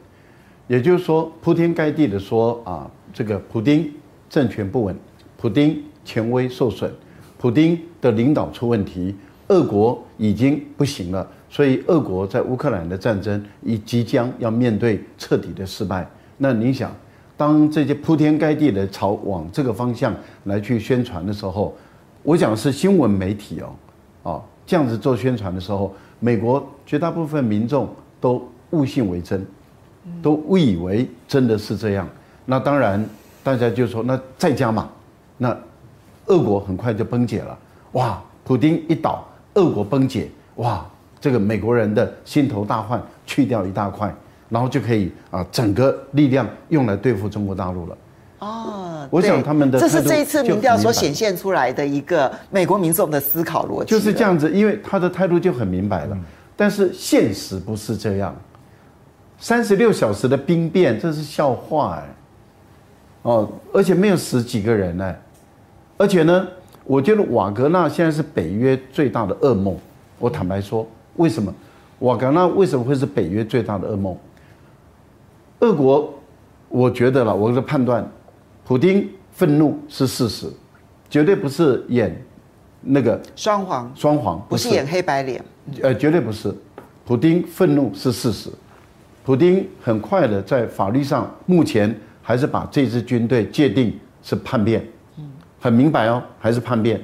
也就是说铺天盖地的说啊，这个普丁政权不稳，普丁权威受损，普丁的领导出问题，俄国已经不行了，所以俄国在乌克兰的战争已即将要面对彻底的失败。那你想，当这些铺天盖地的朝往这个方向来去宣传的时候，我讲是新闻媒体哦。啊，这样子做宣传的时候，美国绝大部分民众都误信为真，都误以为真的是这样。那当然，大家就说那再加码，那俄国很快就崩解了。哇，普丁一倒，俄国崩解，哇，这个美国人的心头大患去掉一大块，然后就可以啊，整个力量用来对付中国大陆了。哦，我想他们的这是这一次民调所显现出来的一个美国民众的思考逻辑，就是这样子，因为他的态度就很明白了。但是现实不是这样，三十六小时的兵变，这是笑话哎。哦，而且没有死几个人呢，而且呢，我觉得瓦格纳现在是北约最大的噩梦。我坦白说，为什么瓦格纳为什么会是北约最大的噩梦？俄国，我觉得了，我的判断。普丁愤怒是事实，绝对不是演那个双簧，双簧不是演黑白脸，呃，绝对不是。普丁愤怒是事实，普丁很快的在法律上目前还是把这支军队界定是叛变，很明白哦，还是叛变。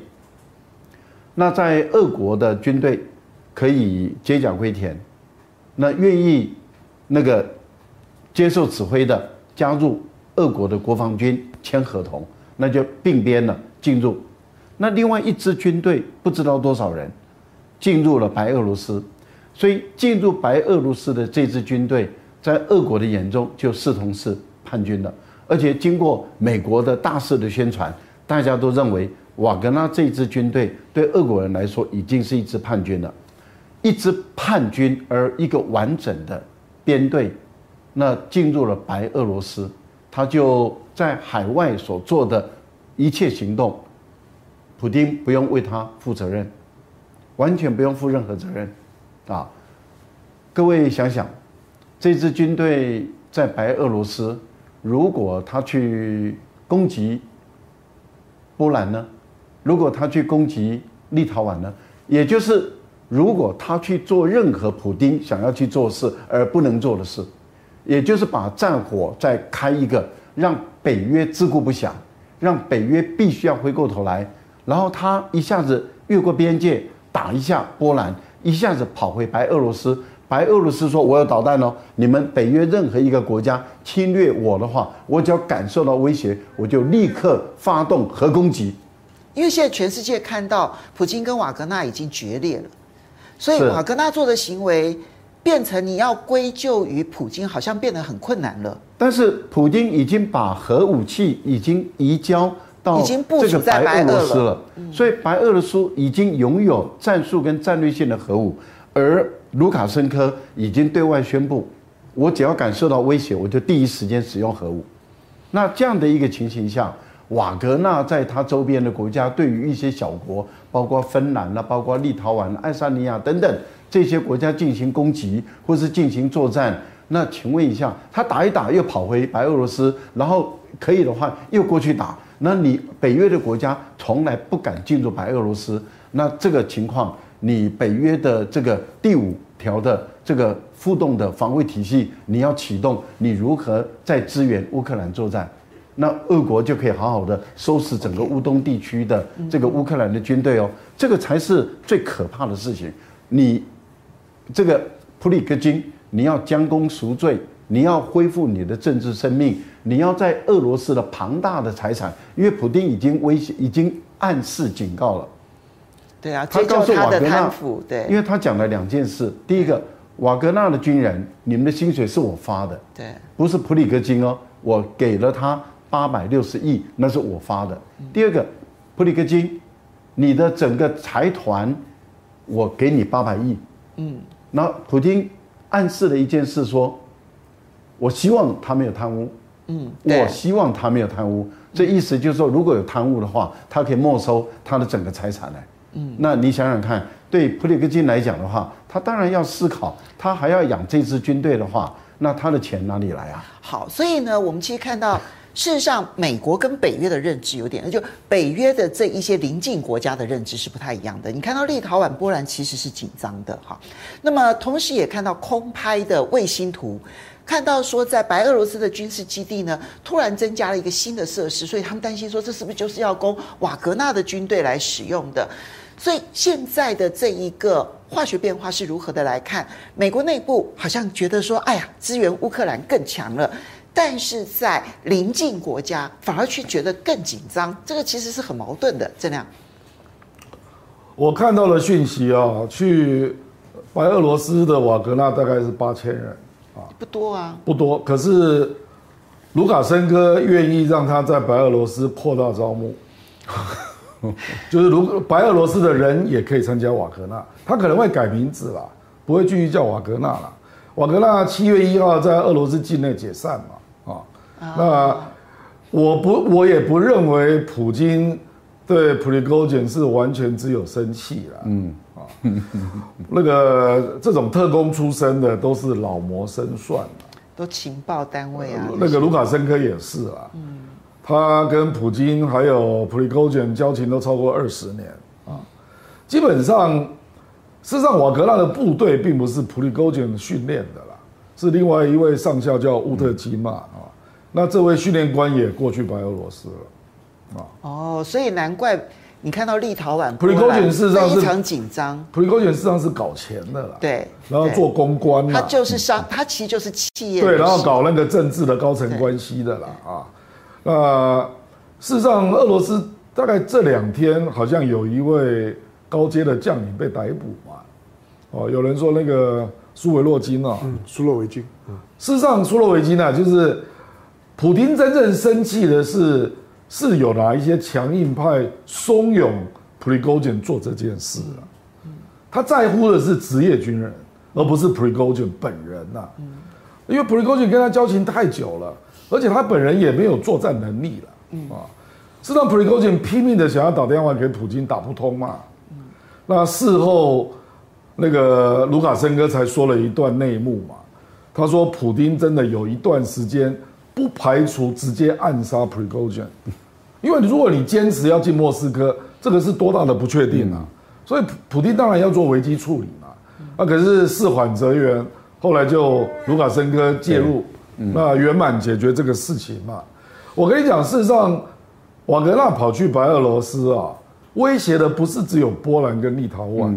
那在俄国的军队可以接甲归田，那愿意那个接受指挥的加入俄国的国防军。签合同，那就并编了进入。那另外一支军队不知道多少人进入了白俄罗斯，所以进入白俄罗斯的这支军队，在俄国的眼中就视同是叛军了。而且经过美国的大肆的宣传，大家都认为瓦格纳这支军队对俄国人来说已经是一支叛军了。一支叛军而一个完整的编队，那进入了白俄罗斯。他就在海外所做的一切行动，普丁不用为他负责任，完全不用负任何责任，啊！各位想想，这支军队在白俄罗斯，如果他去攻击波兰呢？如果他去攻击立陶宛呢？也就是如果他去做任何普丁想要去做事而不能做的事。也就是把战火再开一个，让北约自顾不暇，让北约必须要回过头来，然后他一下子越过边界打一下波兰，一下子跑回白俄罗斯，白俄罗斯说：“我有导弹哦，你们北约任何一个国家侵略我的话，我只要感受到威胁，我就立刻发动核攻击。”因为现在全世界看到普京跟瓦格纳已经决裂了，所以瓦格纳做的行为。变成你要归咎于普京，好像变得很困难了。但是普京已经把核武器已经移交到这个白俄罗斯了，所以白俄罗斯已经拥有战术跟战略性的核武，而卢卡申科已经对外宣布，我只要感受到威胁，我就第一时间使用核武。那这样的一个情形下，瓦格纳在他周边的国家，对于一些小国，包括芬兰啦，包括立陶宛、爱沙尼亚等等。这些国家进行攻击或是进行作战，那请问一下，他打一打又跑回白俄罗斯，然后可以的话又过去打，那你北约的国家从来不敢进入白俄罗斯，那这个情况，你北约的这个第五条的这个互动的防卫体系，你要启动，你如何再支援乌克兰作战？那俄国就可以好好的收拾整个乌东地区的这个乌克兰的军队哦，这个才是最可怕的事情。你这个普里戈金，你要将功赎罪，你要恢复你的政治生命，你要在俄罗斯的庞大的财产，因为普丁已经威胁，已经暗示警告了。对啊，他告诉瓦格纳，对，因为他讲了两件事。第一个，瓦格纳的军人，你们的薪水是我发的，对，不是普里戈金哦，我给了他八百六十亿，那是我发的。第二个，普里戈金，你的整个财团，我给你八百亿。嗯，那普京暗示了一件事，说，我希望他没有贪污。嗯，我希望他没有贪污。这意思就是说，如果有贪污的话，他可以没收他的整个财产来。嗯，那你想想看，对普里戈金来讲的话，他当然要思考，他还要养这支军队的话，那他的钱哪里来啊？好，所以呢，我们其实看到，事实上，美国跟北约的认知有点，就北约的这一些邻近国家的认知是不太一样的。你看到立陶宛、波兰其实是紧张的哈，那么同时也看到空拍的卫星图。看到说，在白俄罗斯的军事基地呢，突然增加了一个新的设施，所以他们担心说，这是不是就是要供瓦格纳的军队来使用的？所以现在的这一个化学变化是如何的来看？美国内部好像觉得说，哎呀，支援乌克兰更强了，但是在邻近国家反而却觉得更紧张，这个其实是很矛盾的。这样，我看到了讯息啊，去白俄罗斯的瓦格纳大概是八千人啊。不多啊，不多。可是卢卡申科愿意让他在白俄罗斯扩大招募，就是如白俄罗斯的人也可以参加瓦格纳，他可能会改名字啦，不会继续叫瓦格纳了。瓦格纳七月一号在俄罗斯境内解散嘛，啊，那我不，我也不认为普京对普里戈金是完全只有生气了，嗯啊。那个这种特工出身的都是老谋深算，都情报单位啊。那个卢卡申科也是啊，他跟普京还有普里戈金交情都超过二十年啊。基本上，事实上瓦格纳的部队并不是普里戈金训练的啦，是另外一位上校叫乌特基嘛啊。那这位训练官也过去白俄罗斯了啊。哦，所以难怪。你看到立陶宛，普里戈金事实上是非常紧张。普里戈金事实上是搞钱的啦，对，然后做公关，他就是商，他其实就是企业，对，然后搞那个政治的高层关系的啦啊。那事实上，俄罗斯大概这两天好像有一位高阶的将领被逮捕嘛，哦，有人说那个苏维洛金啊，嗯，苏洛维金，嗯，事实上苏洛维金呢，就是普京真正生气的是。是有哪一些强硬派怂恿普里戈金做这件事啊？他在乎的是职业军人，而不是普里戈金本人呐。因为普里戈金跟他交情太久了，而且他本人也没有作战能力了啊。是让普里戈金拼命的想要打电话给普京，打不通嘛。那事后那个卢卡申科才说了一段内幕嘛。他说普丁真的有一段时间。不排除直接暗杀普里戈金，因为如果你坚持要进莫斯科，这个是多大的不确定啊！所以普普丁当然要做危机处理嘛。那可是事缓则圆，后来就卢卡申科介入，那圆满解决这个事情嘛。我跟你讲，事实上，瓦格纳跑去白俄罗斯啊，威胁的不是只有波兰跟立陶宛，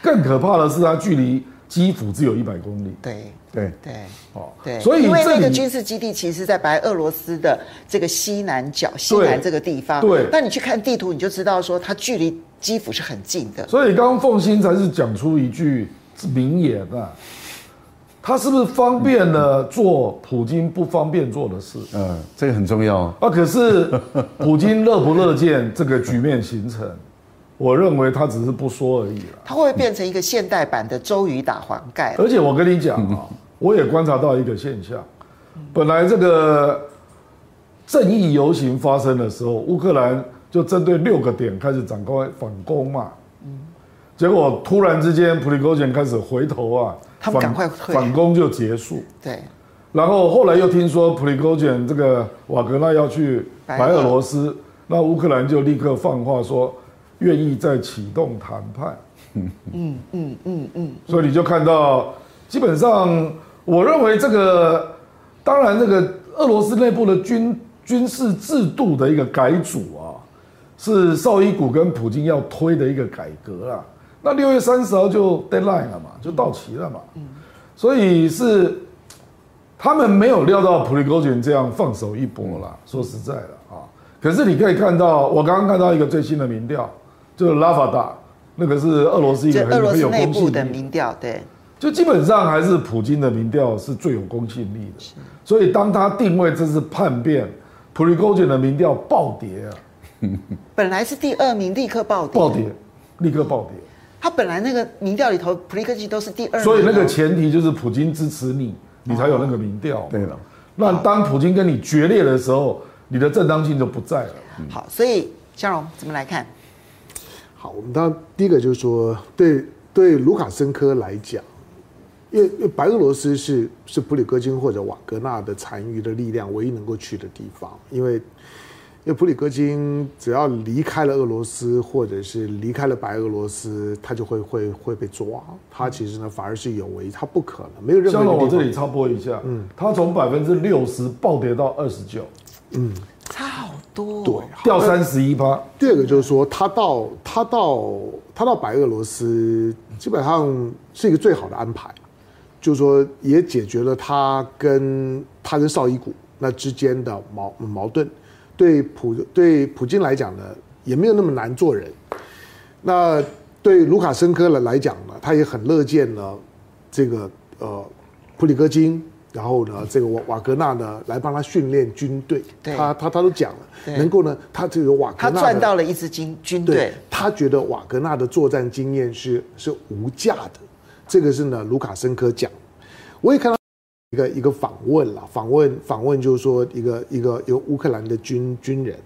更可怕的是他距离基辅只有一百公里。对。对对哦，对，所以因为那个军事基地其实，在白俄罗斯的这个西南角、西南这个地方。对，那你去看地图，你就知道说它距离基辅是很近的。所以刚刚凤新才是讲出一句名言啊，他是不是方便了做普京不方便做的事？嗯，这个很重要啊。可是普京乐不乐见这个局面形成？我认为他只是不说而已了。他会不会变成一个现代版的周瑜打黄盖？而且我跟你讲啊，我也观察到一个现象，本来这个正义游行发生的时候，乌克兰就针对六个点开始展开反攻嘛。结果突然之间，普里戈金开始回头啊，他们赶快退，反攻就结束。对。然后后来又听说普里戈金这个瓦格纳要去白俄罗斯，那乌克兰就立刻放话说。愿意再启动谈判，嗯嗯嗯嗯嗯，所以你就看到，基本上，我认为这个，当然，这个俄罗斯内部的军军事制度的一个改组啊，是绍伊古跟普京要推的一个改革啊。那六月三十号就 deadline 了嘛，就到期了嘛。所以是他们没有料到普里戈金这样放手一搏啦。说实在的啊，可是你可以看到，我刚刚看到一个最新的民调，就拉法达，那个是俄罗斯一个很有公信力的民调，对。就基本上还是普京的民调是最有公信力的，所以当他定位这次叛变，普里戈金的民调暴跌啊，本来是第二名，立刻暴跌，暴跌，立刻暴跌。他本来那个民调里头，普里戈金都是第二名，所以那个前提就是普京支持你，你才有那个民调。对了，那当普京跟你决裂的时候，你的正当性就不在了。好，所以香蓉怎么来看？好，我们当然第一个就是说，对对，卢卡申科来讲。因为因为白俄罗斯是是普里戈金或者瓦格纳的残余的力量唯一能够去的地方，因为因为普里戈金只要离开了俄罗斯或者是离开了白俄罗斯，他就会会会被抓。他其实呢反而是有为，他不可能没有任何。像我这里插播一下，嗯，他从百分之六十暴跌到二十九，嗯，差好多，对，掉三十一趴。第二个就是说，他到他到他到白俄罗斯，基本上是一个最好的安排。就是说，也解决了他跟他跟绍伊古那之间的矛矛盾，对普对普京来讲呢，也没有那么难做人。那对卢卡申科了来讲呢，他也很乐见呢，这个呃普里戈金，然后呢这个瓦瓦格纳呢来帮他训练军队。他他他都讲了，能够呢他这个瓦格纳他赚到了一支军军队，他觉得瓦格纳的作战经验是是无价的。这个是呢，卢卡申科讲，我也看到一个一个访问了，访问访问就是说一个一个由乌克兰的军军人，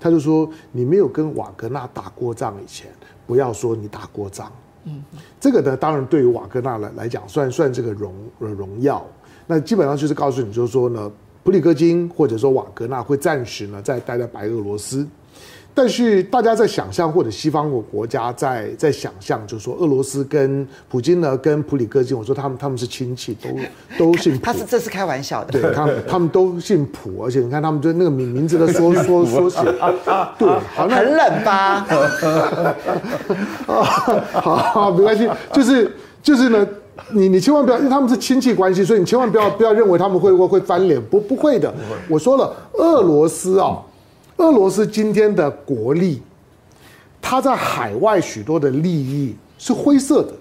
他就说，你没有跟瓦格纳打过仗以前，不要说你打过仗。嗯，这个呢，当然对于瓦格纳来来讲，算算这个荣荣耀。那基本上就是告诉你，就是说呢，普里戈金或者说瓦格纳会暂时呢再待在白俄罗斯。但是大家在想象，或者西方国国家在在想象，就是说俄罗斯跟普京呢，跟普里戈金，我说他们他们是亲戚，都 都姓普。他是这是开玩笑的。对，他们他们都姓普，而且你看他们就那个名名字的缩缩缩写，对，好，那很冷吧？好，好，没关系，就是就是呢，你你千万不要，因为他们是亲戚关系，所以你千万不要不要认为他们会会会翻脸，不不会的。我说了，俄罗斯啊。俄罗斯今天的国力，它在海外许多的利益是灰色的，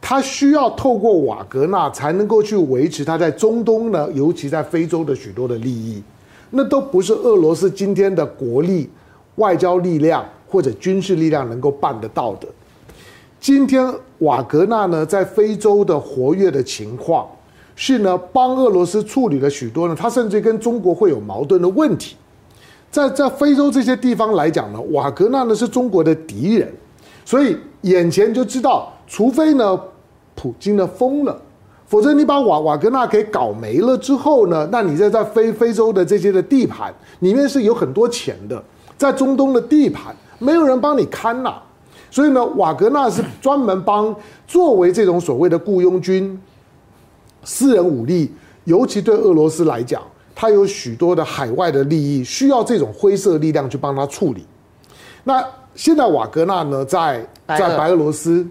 它需要透过瓦格纳才能够去维持它在中东呢，尤其在非洲的许多的利益，那都不是俄罗斯今天的国力、外交力量或者军事力量能够办得到的。今天瓦格纳呢，在非洲的活跃的情况，是呢帮俄罗斯处理了许多呢，他甚至跟中国会有矛盾的问题。在在非洲这些地方来讲呢，瓦格纳呢是中国的敌人，所以眼前就知道，除非呢普京呢疯了，否则你把瓦瓦格纳给搞没了之后呢，那你在在非非洲的这些的地盘里面是有很多钱的，在中东的地盘没有人帮你看呐，所以呢瓦格纳是专门帮作为这种所谓的雇佣军、私人武力，尤其对俄罗斯来讲。他有许多的海外的利益，需要这种灰色力量去帮他处理。那现在瓦格纳呢，在在白俄罗斯，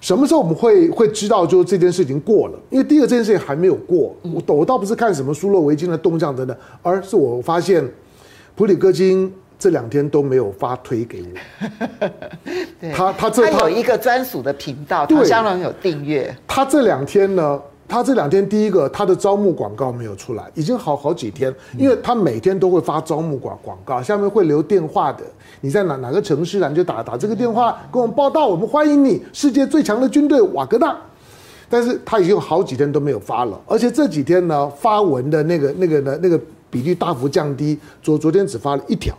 什么时候我们会会知道，就这件事情过了？因为第一个这件事情还没有过，我我倒不是看什么苏洛维金的动向等等，而是我发现普里戈金这两天都没有发推给我。他他这他有一个专属的频道，他相当有订阅。他这两天呢？他这两天第一个，他的招募广告没有出来，已经好好几天，因为他每天都会发招募广广告，下面会留电话的，你在哪哪个城市啊，你就打打这个电话跟我们报道，我们欢迎你，世界最强的军队瓦格纳。但是他已经有好几天都没有发了，而且这几天呢，发文的那个那个呢那个比例大幅降低，昨昨天只发了一条。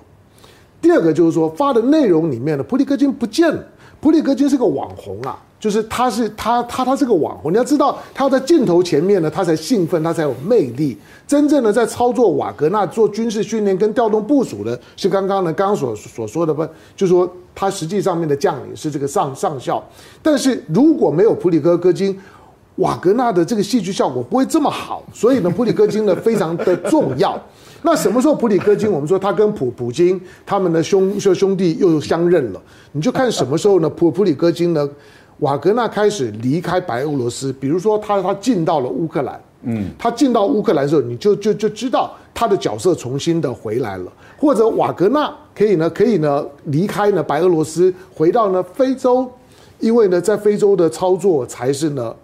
第二个就是说发的内容里面呢，普里戈金不见了，普里戈金是个网红啊。就是他是他他他是个网红，你要知道他在镜头前面呢，他才兴奋，他才有魅力。真正的在操作瓦格纳做军事训练跟调动部署的，是刚刚呢刚刚所所说的不，就是说他实际上面的将领是这个上上校。但是如果没有普里戈戈金，瓦格纳的这个戏剧效果不会这么好，所以呢，普里戈金呢非常的重要。那什么时候普里戈金？我们说他跟普普京他们的兄兄兄弟又相认了，你就看什么时候呢？普普里戈金呢，瓦格纳开始离开白俄罗斯，比如说他他进到了乌克兰，嗯，他进到乌克兰的时候，你就就就知道他的角色重新的回来了，或者瓦格纳可以呢可以呢离开呢白俄罗斯，回到呢非洲，因为呢在非洲的操作才是呢。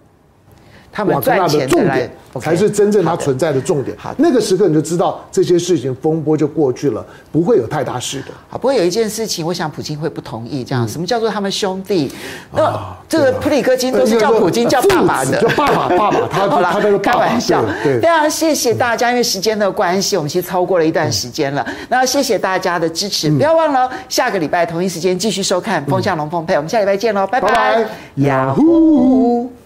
他们赚钱的重点才是真正它存在的重点。好，那个时刻你就知道这些事情风波就过去了，不会有太大事的。好，不过有一件事情，我想普京会不同意。这样，什么叫做他们兄弟？那这个普里戈金都是叫普京叫爸爸的，叫爸爸爸爸。他好了，他那个开玩笑。对，非常谢谢大家，因为时间的关系，我们其实超过了一段时间了。那谢谢大家的支持，不要忘了下个礼拜同一时间继续收看《风向龙凤配》。我们下礼拜见喽，拜拜。雅虎。